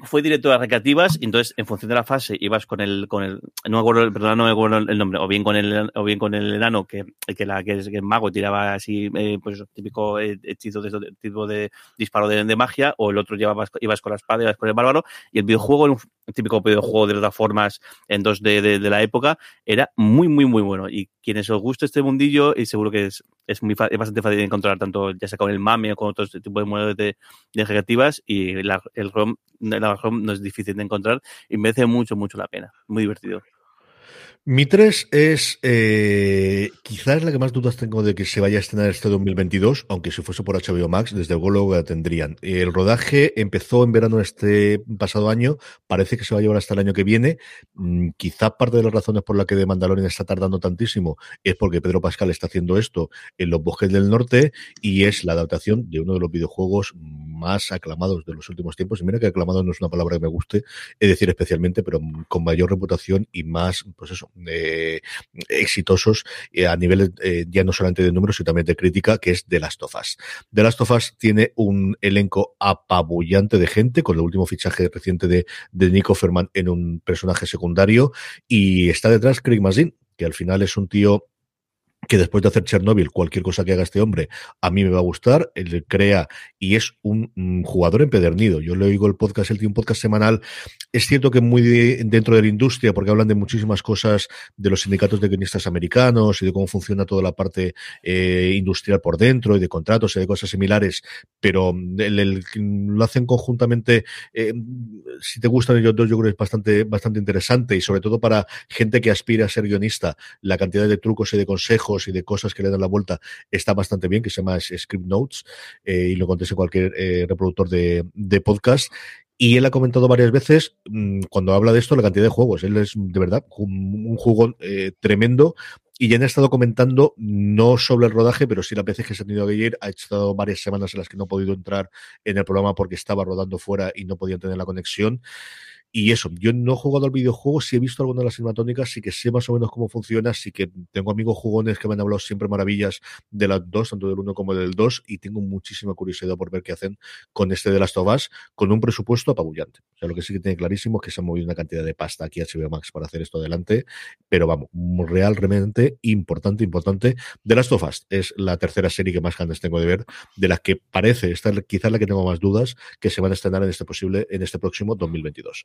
fue directo a recreativas entonces en función de la fase ibas con el con el no me acuerdo perdón no me acuerdo el nombre o bien con el o bien con el enano que que la que es que el mago tiraba así eh, pues típico hechizo de, de tipo de disparo de, de, magia o el otro llevabas ibas con la espada ibas con el bárbaro y el videojuego un típico videojuego de plataformas en 2D de, de, la época era muy muy muy bueno. Y quienes os guste este mundillo y seguro que es es muy es bastante fácil de encontrar tanto ya sea con el mame o con otros tipos de modelos de, de recreativas y la, el ROM la ROM no es difícil de encontrar y merece mucho mucho la pena. Muy divertido mi 3 es eh, quizás la que más dudas tengo de que se vaya a estrenar este 2022, aunque si fuese por HBO Max, desde luego la tendrían. El rodaje empezó en verano este pasado año, parece que se va a llevar hasta el año que viene. Mm, quizá parte de las razones por las que The Mandalorian está tardando tantísimo es porque Pedro Pascal está haciendo esto en los bosques del norte y es la adaptación de uno de los videojuegos más aclamados de los últimos tiempos. Y mira que aclamado no es una palabra que me guste, es decir, especialmente, pero con mayor reputación y más, pues eso, eh, exitosos eh, a nivel eh, ya no solamente de números, sino también de crítica, que es The Last of Us. The Last of Us tiene un elenco apabullante de gente, con el último fichaje reciente de, de Nico Ferman en un personaje secundario, y está detrás Craig Mazin, que al final es un tío que después de hacer Chernobyl, cualquier cosa que haga este hombre, a mí me va a gustar, él crea y es un, un jugador empedernido. Yo le oigo el podcast, él tiene un podcast semanal, es cierto que muy de, dentro de la industria, porque hablan de muchísimas cosas de los sindicatos de guionistas americanos y de cómo funciona toda la parte eh, industrial por dentro y de contratos y de cosas similares, pero el, el, lo hacen conjuntamente, eh, si te gustan ellos dos, yo creo que es bastante, bastante interesante y sobre todo para gente que aspira a ser guionista, la cantidad de trucos y de consejos y de cosas que le dan la vuelta está bastante bien, que se llama Script Notes, eh, y lo contéis en cualquier eh, reproductor de, de, podcast. Y él ha comentado varias veces, mmm, cuando habla de esto, la cantidad de juegos. Él es, de verdad, un, un juego eh, tremendo. Y ya han estado comentando, no sobre el rodaje, pero sí las veces que se han ido a ir. Ha estado varias semanas en las que no ha podido entrar en el programa porque estaba rodando fuera y no podían tener la conexión. Y eso, yo no he jugado al videojuego, sí he visto alguna de las cinemáticas, sí que sé más o menos cómo funciona, sí que tengo amigos jugones que me han hablado siempre maravillas de las dos, tanto del uno como del dos, y tengo muchísima curiosidad por ver qué hacen con este de las Tobas, con un presupuesto apabullante. O sea, lo que sí que tiene clarísimo es que se ha movido una cantidad de pasta aquí a HBO Max para hacer esto adelante, pero vamos, real, realmente importante, importante. De las Tofas es la tercera serie que más ganas tengo de ver, de las que parece, esta es quizás la que tengo más dudas, que se van a estrenar en este posible, en este próximo 2022.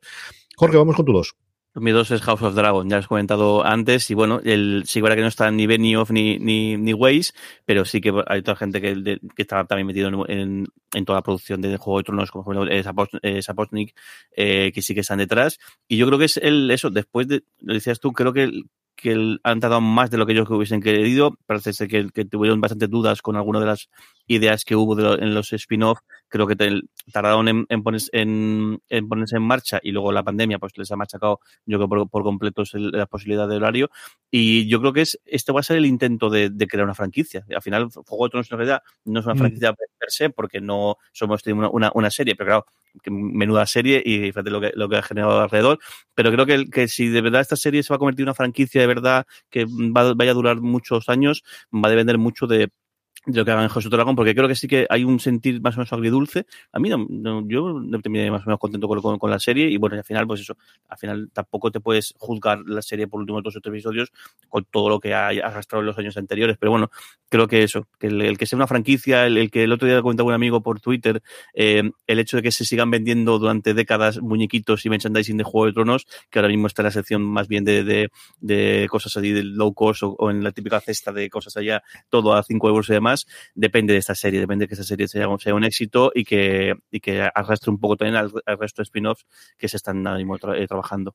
Jorge, vamos con tu dos. Mi dos es House of Dragon, ya lo has comentado antes, y bueno, el, sí que que no está ni Benioff ni, ni, ni Weiss, pero sí que hay otra gente que, está también metido en, en, toda la producción de Juego de Tronos, como por ejemplo eh, que sí que están detrás, y yo creo que es el, eso, después de, lo decías tú, creo que que han tardado más de lo que ellos hubiesen querido. Parece ser que, que tuvieron bastantes dudas con algunas de las ideas que hubo en los spin-off. Creo que tardaron en, en, ponerse, en, ponerse en marcha y luego la pandemia pues les ha machacado yo creo por, por completo la posibilidad de horario. Y yo creo que es este va a ser el intento de, crear una franquicia. Al final, Fuego de Tronos no es una mm. franquicia per se porque no somos una, una, una serie, pero claro, menuda serie y fíjate lo que, lo que ha generado alrededor. Pero creo que, que si de verdad esta serie se va a convertir en una franquicia de verdad que va, vaya a durar muchos años, va a depender mucho de lo que hagan en José Dragón, porque creo que sí que hay un sentir más o menos agridulce. A mí no, yo no terminé más o menos contento con, con, la serie y bueno, al final, pues eso, al final tampoco te puedes juzgar la serie por últimos dos o tres episodios con todo lo que ha arrastrado en los años anteriores, pero bueno, creo que eso, que el, que sea una franquicia, el, que el otro día comentaba un amigo por Twitter, eh, el hecho de que se sigan vendiendo durante décadas muñequitos y merchandising de Juego de Tronos, que ahora mismo está en la sección más bien de, de, de cosas así de low cost o, en la típica cesta de cosas allá, todo a 5 euros y demás, depende de esta serie, depende de que esta serie sea, un éxito y que, y que arrastre un poco también al, resto de spin-offs que se están mismo eh, trabajando.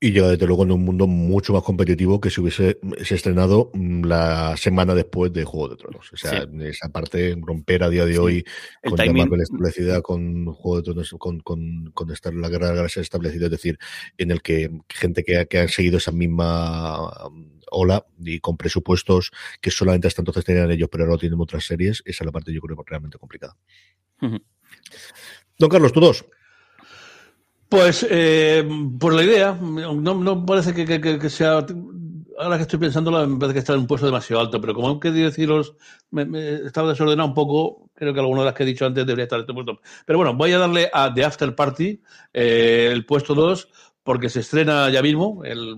Y yo, desde luego, en un mundo mucho más competitivo que si hubiese se estrenado mm, la semana después de Juego de Tronos. O sea, esa parte, romper a día de hoy con la Marvel establecida, con Juego de Tronos, con, con, con estar la Guerra de la Galaxia establecida, es decir, en el que gente que, que ha seguido esa misma Hola, y con presupuestos que solamente hasta entonces tenían ellos, pero ahora no tienen otras series, esa es la parte yo creo realmente complicada. Don Carlos, tú dos. Pues eh, por la idea, no, parece que, sea. Ahora que estoy pensando, me parece que está en un puesto demasiado alto, pero como he querido deciros, me, estaba desordenado un poco. Creo que alguna de las que he dicho antes debería estar en este puesto. Pero bueno, voy a darle a The After Party, eh, el puesto 2, porque se estrena ya mismo, el,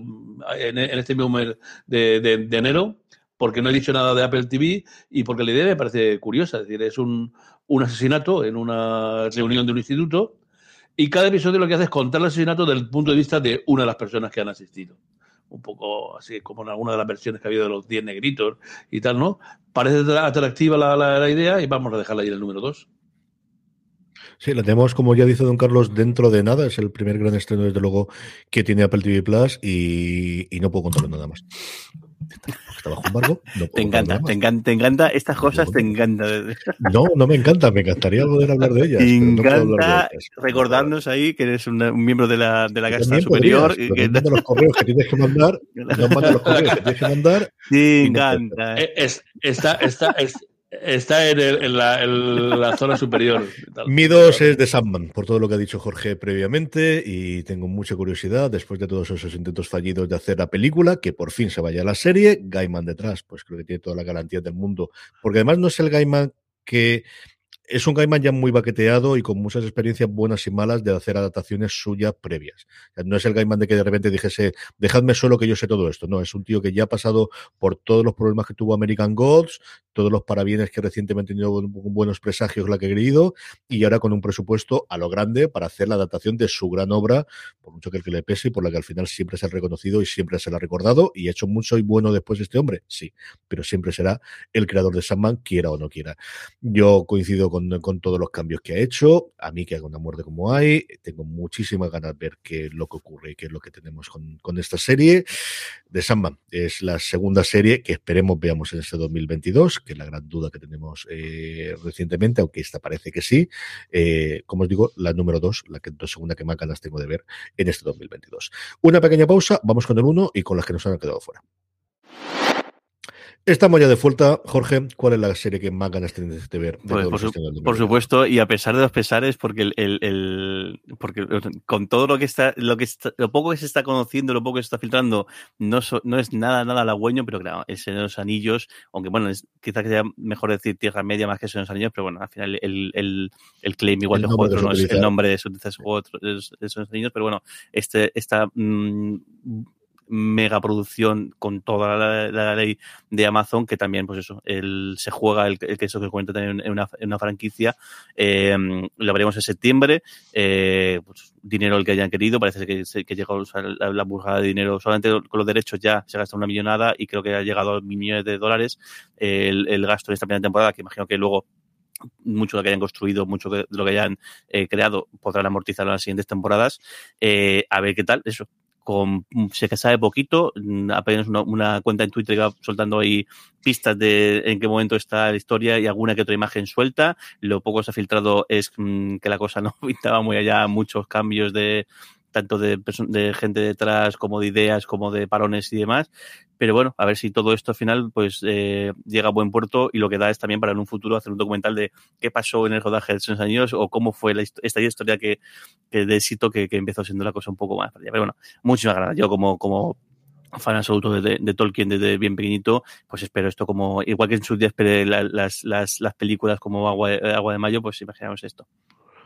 en, este mismo mes de, enero, porque no he dicho nada de Apple TV y porque la idea me parece curiosa. Es decir, es un, un asesinato en una reunión de un instituto y cada episodio lo que hace es contar el asesinato desde el punto de vista de una de las personas que han asistido. Un poco así como en alguna de las versiones que ha habido de los 10 negritos y tal, ¿no? Parece atractiva la, idea y vamos a dejarla ahí en el número 2. Sí, la tenemos, como ya dice don Carlos, dentro de nada. Es el primer gran estreno, desde luego, que tiene Apple TV Plus y, no puedo contarlo nada más. Está bajo embargo. te encanta, te encanta, te encanta, estas cosas te encanta. No, no me encanta, me encantaría poder hablar de ellas. Te encanta recordarnos ahí que eres un, miembro de la, de la Casa Superior. y que... los correos que tienes que mandar, nos manda los correos que tienes que mandar. Te encanta. Es, está, está, Está en, la, zona superior. Mi dos es de Sandman, por todo lo que ha dicho Jorge previamente, y tengo mucha curiosidad, después de todos esos intentos fallidos de hacer la película, que por fin se vaya a la serie, Gaiman detrás, pues creo que tiene toda la garantía del mundo, porque además no es el Gaiman que es un Gaiman ya muy baqueteado y con muchas experiencias buenas y malas de hacer adaptaciones suyas previas. no es el Gaiman de que de repente dijese, dejadme solo que yo sé todo esto. No, es un tío que ya ha pasado por todos los problemas que tuvo American Gods, todos los parabienes que recientemente ha tenido buenos presagios la que ha querido, y ahora con un presupuesto a lo grande para hacer la adaptación de su gran obra, por mucho que el que le pese y por la que al final siempre se ha reconocido y siempre se ha recordado, y ha hecho mucho y bueno después de este hombre, sí, pero siempre será el creador de Sandman, quiera o no quiera. Yo coincido con con, todos los cambios que ha hecho. A mí que haga una muerte como hay, tengo muchísimas ganas de ver qué es lo que ocurre y qué es lo que tenemos con, con esta serie. De Sandman es la segunda serie que esperemos veamos en este 2022, que es la gran duda que tenemos eh, recientemente, aunque esta parece que sí. Eh, como os digo, la número dos, la que, segunda que más ganas tengo de ver en este 2022. Una pequeña pausa, vamos con el uno y con las que nos han quedado fuera. Estamos ya de vuelta. Jorge, ¿cuál es la serie que más ganas tienes de ver? Pues, por, supuesto, y a pesar de los pesares, porque el, el, porque con todo lo que está, lo que lo poco que se está conociendo, lo poco que se está filtrando, no, no es nada, nada halagüeño, pero claro, el Señor de los Anillos, aunque bueno, es, quizás sea mejor decir Tierra Media más que de los Anillos, pero bueno, al final el, el, el claim igual de juego no es el nombre de esos, de esos Anillos, pero bueno, este, esta mm, megaproducción con toda la, ley de Amazon, que también, pues eso, el, se juega el, que eso que cuenta también en una, franquicia. Eh, lo veremos en septiembre. Eh, pues, dinero el que hayan querido, parece que, que llegó la, la burjada de dinero, solamente con los derechos ya se gasta una millonada y creo que ha llegado a millones de dólares el, el gasto en esta primera temporada, que imagino que luego mucho de lo que hayan construido, mucho de lo que hayan eh, creado, podrán amortizarlo en las siguientes temporadas. Eh, a ver qué tal, eso, con se que sabe poquito, mm, apenas una, una, cuenta en Twitter que va soltando ahí pistas de en qué momento está la historia y alguna que otra imagen suelta. Lo poco que se ha filtrado es mm, que la cosa no pintaba muy allá, muchos cambios de tanto de, de, gente detrás como de ideas, como de parones y demás. Pero bueno, a ver si todo esto al final pues eh, llega a buen puerto y lo que da es también para en un futuro hacer un documental de qué pasó en el rodaje de esos años o cómo fue la, esta historia que, que de éxito que, que, empezó siendo la cosa un poco más. Pero bueno, muchísimas gracias. Yo como, como fan absoluto de, de, Tolkien desde bien pequeñito, pues espero esto como, igual que en sus días esperé la, las, las, las películas como Agua, Agua de Mayo, pues imaginamos esto.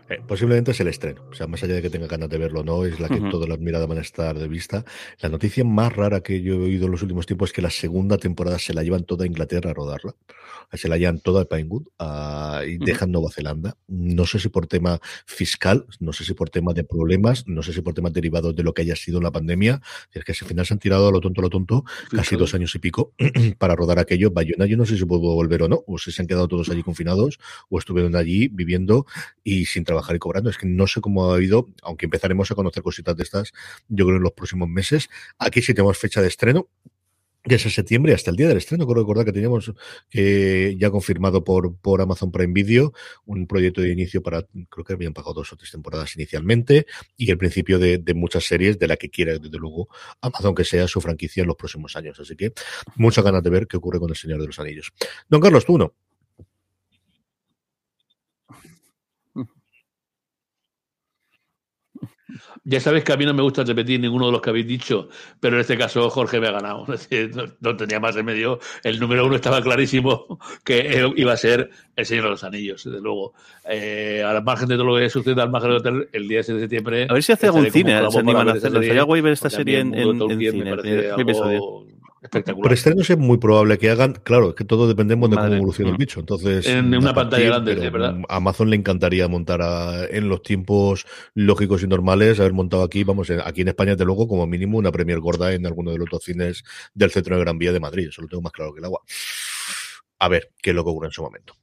Eh, posiblemente es el estreno. O sea, más allá de que tenga ganas de verlo no, es la que uh -huh. todas las miradas van a estar de vista. La noticia más rara que yo he oído en los últimos tiempos es que la segunda temporada se la llevan toda a Inglaterra a rodarla. Se la llevan toda a Pinewood y dejan uh -huh. Nueva Zelanda. No sé si por tema fiscal, no sé si por tema de problemas, no sé si por temas derivados de lo que haya sido la pandemia. Es que al final se han tirado a lo tonto, a lo tonto, sí, casi dos años y pico para rodar aquello. Bayona, yo no sé si puedo volver o no, o si se han quedado todos allí confinados, o estuvieron allí viviendo y sin trabajar trabajar y cobrando. Es que no sé cómo ha ido, aunque empezaremos a conocer cositas de estas, yo creo en los próximos meses. Aquí sí tenemos fecha de estreno. Desde septiembre hasta el día del estreno, creo recordar que teníamos eh, ya confirmado por, por Amazon Prime Video un proyecto de inicio para, creo que habían pagado dos o tres temporadas inicialmente, y el principio de, de muchas series de la que quiera, desde luego, Amazon que sea su franquicia en los próximos años. Así que muchas ganas de ver qué ocurre con El Señor de los Anillos. Don Carlos, tú no. Ya sabes que a mí no me gusta repetir ninguno de los que habéis dicho, pero en este caso Jorge me ha ganado. No, no tenía más remedio. El número uno estaba clarísimo que iba a ser El Señor de los Anillos, desde luego. Eh, al margen de todo lo que sucede al margen del hotel, el día 6 de septiembre. A ver si hace algún cine, se animan a hacerlo. Sería guay ver esta serie en, en, en cine. Espectacular. Por estrenos es muy probable que hagan, claro, es que todos dependemos de Madre, cómo evoluciona el bicho. Entonces, en una pantalla grande, sí, ¿verdad? Amazon le encantaría montar a, en los tiempos lógicos y normales, haber montado aquí, vamos, aquí en España, de luego, como mínimo, una premier gorda en alguno de los dos cines del centro de Gran Vía de Madrid. Eso lo tengo más claro que el agua. A ver qué es lo que ocurre en su momento.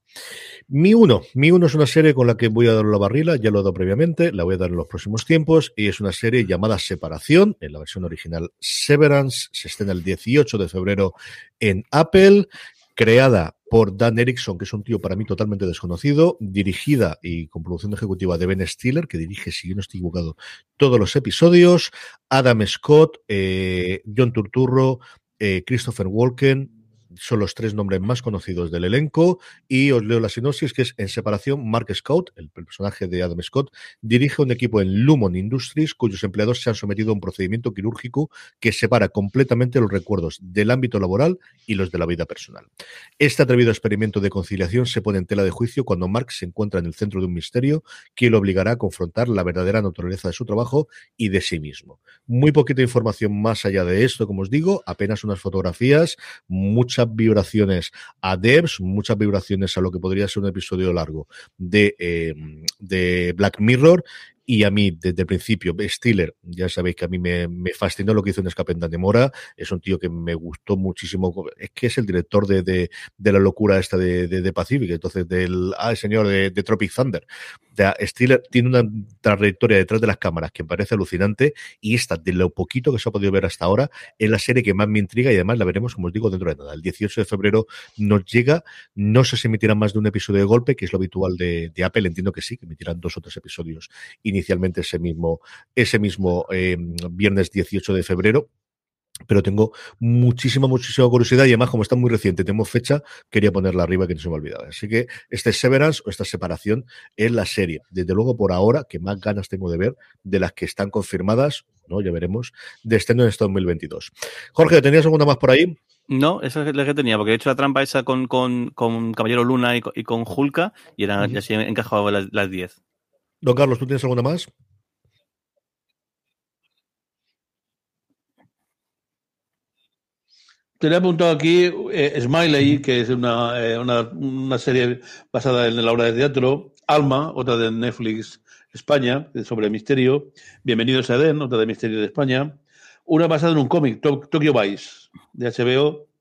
Mi 1. Mi 1 es una serie con la que voy a dar la barrila, ya lo he dado previamente, la voy a dar en los próximos tiempos, y es una serie llamada Separación, en la versión original Severance, se estrena el 18 de febrero en Apple, creada por Dan Erickson, que es un tío para mí totalmente desconocido, dirigida y con producción ejecutiva de Ben Stiller, que dirige, si yo no estoy equivocado, todos los episodios, Adam Scott, eh, John Turturro, eh, Christopher Walken, son los tres nombres más conocidos del elenco y os leo la sinopsis que es en separación Mark Scott, el personaje de Adam Scott, dirige un equipo en Lumon Industries cuyos empleados se han sometido a un procedimiento quirúrgico que separa completamente los recuerdos del ámbito laboral y los de la vida personal. Este atrevido experimento de conciliación se pone en tela de juicio cuando Mark se encuentra en el centro de un misterio que lo obligará a confrontar la verdadera naturaleza de su trabajo y de sí mismo. Muy poquita información más allá de esto, como os digo, apenas unas fotografías, mucha vibraciones a devs, muchas vibraciones a lo que podría ser un episodio largo de, eh, de Black Mirror y a mí, desde el principio, Stiller, ya sabéis que a mí me, fascinó lo que hizo en Escape de Mora, es un tío que me gustó muchísimo, es que es el director de, la locura esta de, de, Pacific, entonces del, ah, el señor de, Tropic Thunder. De, Stiller tiene una trayectoria detrás de las cámaras que me parece alucinante y esta, de lo poquito que se ha podido ver hasta ahora, es la serie que más me intriga y además la veremos, como os digo, dentro de nada. El 18 de febrero nos llega, no sé si emitirán más de un episodio de golpe, que es lo habitual de, Apple, entiendo que sí, que emitirán dos o tres episodios inicialmente ese mismo, ese mismo eh, viernes 18 de febrero. Pero tengo muchísima, muchísima curiosidad y además, como está muy reciente, tenemos fecha, quería ponerla arriba que no se me olvidaba. Así que este Severance o esta separación es la serie, desde luego por ahora, que más ganas tengo de ver de las que están confirmadas, ¿no? Ya veremos, de estreno en este 2022. Jorge, ¿tenías alguna más por ahí? No, esa es la que tenía, porque he hecho la trampa esa con, con, con Caballero Luna y con, y con Hulka y era, uh -huh. ya así encajaba las 10. Don Carlos, ¿tú tienes alguna más? Tenía apuntado aquí eh, Smiley, que es una, eh, una, una, serie basada en la obra de teatro. Alma, otra de Netflix España, sobre misterio. Bienvenidos a Eden, otra de misterio de España. Una basada en un cómic, Tokyo Vice, de HBO.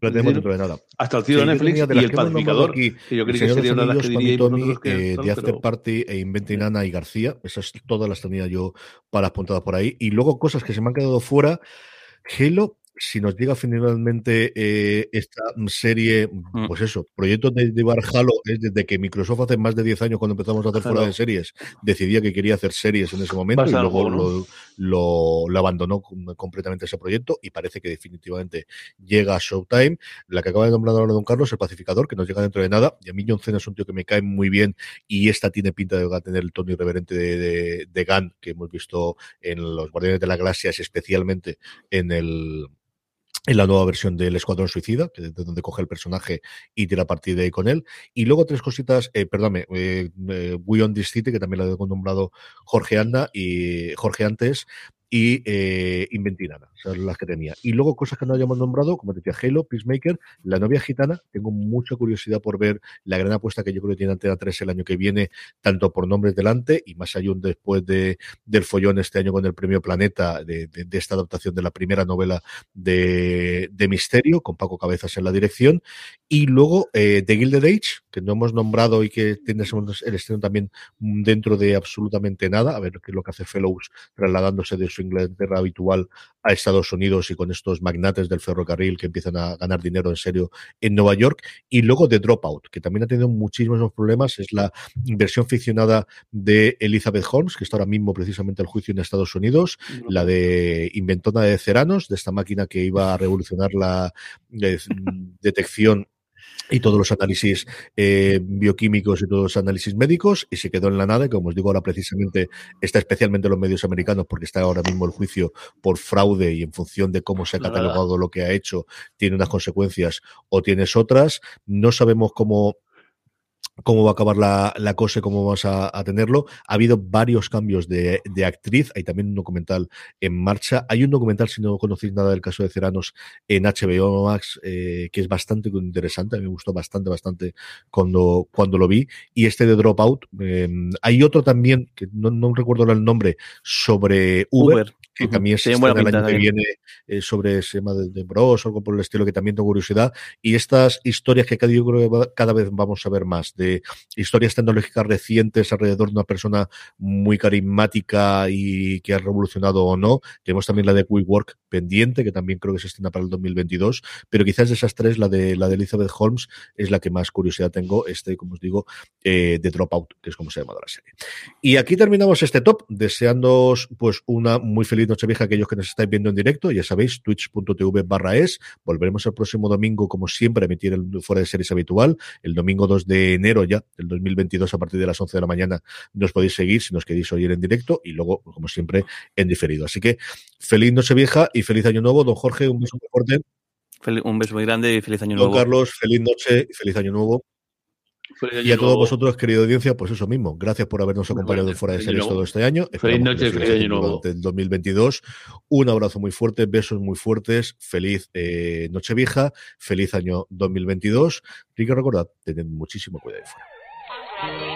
Lo tenemos dentro de nada. Hasta el tío de Netflix de y el pacificador. aquí, que yo El creí que de sería una de las que diríais Tommy, eh, The After Party e Inventing Anna y García. Esas todas las tenía yo para apuntadas por ahí. Y luego cosas que se me han quedado fuera. Halo, si nos llega finalmente eh, esta serie, Mm. pues eso, proyecto de llevar Halo es desde que Microsoft hace más de 10 años cuando empezamos a hacer fuera de series, decidía que quería hacer series en ese momento y luego lo, lo, lo abandonó com- completamente ese proyecto y parece que definitivamente llega a Showtime. La que acaba de nombrar ahora Don Carlos, el pacificador, que nos llega dentro de nada. Y a mí John Cena es un tío que me cae muy bien y esta tiene pinta de tener el tono irreverente de, de, de Gunn que hemos visto en los Guardianes de la Galaxia, especialmente en el en la nueva versión del Escuadrón Suicida, que es de donde coge el personaje y tira partido de ahí con él. Y luego tres cositas, eh, perdóname, eh, eh, City, que también la he nombrado Jorge Anda y Jorge antes, y eh, Inventinana, las que tenía. Y luego cosas que no hayamos nombrado, como decía, Halo, Peacemaker, La novia gitana, tengo mucha curiosidad por ver la gran apuesta que yo creo que tiene Antena 3 el año que viene, tanto por nombres delante y más allá después de, del follón este año con el premio Planeta, de, de- esta adaptación de la primera novela de, de Misterio, con Paco Cabezas en la dirección, y luego eh, The Gilded Age, que no hemos nombrado y que tiene el estreno también dentro de absolutamente nada, a ver qué es lo que hace Fellows trasladándose de su Inglaterra habitual a Estados Unidos y con estos magnates del ferrocarril que empiezan a ganar dinero en serio en Nueva York, y luego The Dropout, que también ha tenido muchísimos problemas, es la versión ficcionada de Elizabeth Holmes, que está ahora mismo precisamente el juicio en Estados Unidos, la de inventona de Ceranos, de esta máquina que iba a revolucionar la eh, detección y todos los análisis eh, bioquímicos y todos los análisis médicos y se quedó en la nada y como os digo ahora precisamente está especialmente en los medios americanos porque está ahora mismo el juicio por fraude y en función de cómo se ha catalogado lo que ha hecho tiene unas consecuencias o tienes otras. No sabemos cómo cómo va a acabar la, la cosa y cómo vamos a, a tenerlo. Ha habido varios cambios de, de actriz, hay también un documental en marcha. Hay un documental, si no conocéis nada del caso de Ceranos, en HBO Max, eh, que es bastante interesante, a mí me gustó bastante, bastante cuando, cuando lo vi. Y este de Dropout, eh, hay otro también, que no, no recuerdo el nombre, sobre Uber, Uber. que también se estrena el año que viene eh, sobre ese tema de, de Bros o algo por el estilo que también tengo curiosidad y estas historias que cada, yo creo que cada vez vamos a ver más de historias tecnológicas recientes alrededor de una persona muy carismática y que ha revolucionado o no. Tenemos también la de WeWork pendiente que también creo que se estrena para el 2022 pero quizás de esas tres la de la de Elizabeth Holmes es la que más curiosidad tengo este como os digo eh, de Dropout que es como se ha llamado la serie. Y aquí terminamos este top, deseándoos pues una muy feliz noche vieja a aquellos que nos estáis viendo en directo, ya sabéis, twitch.tv barra es, volveremos el próximo domingo como siempre a emitir el fuera de series habitual, el domingo 2 de enero ya del 2022 a partir de las 11 de la mañana nos podéis seguir si nos queréis oír en directo y luego como siempre en diferido, así que feliz noche vieja y feliz año nuevo, don Jorge, un beso muy fuerte, Fel- Un beso muy grande y feliz año don nuevo. Carlos, feliz noche y feliz año nuevo. Feliz Y a todos nuevo. vosotros, querida audiencia, pues eso mismo. Gracias por habernos acompañado en fuera de feliz series todo este año. Esperamos noche, feliz año nuevo. durante el 2022. Un abrazo muy fuerte, besos muy fuertes. Feliz eh, Nochevieja, feliz año 2022. Y que recordad, tened muchísimo cuidado ahí fuera.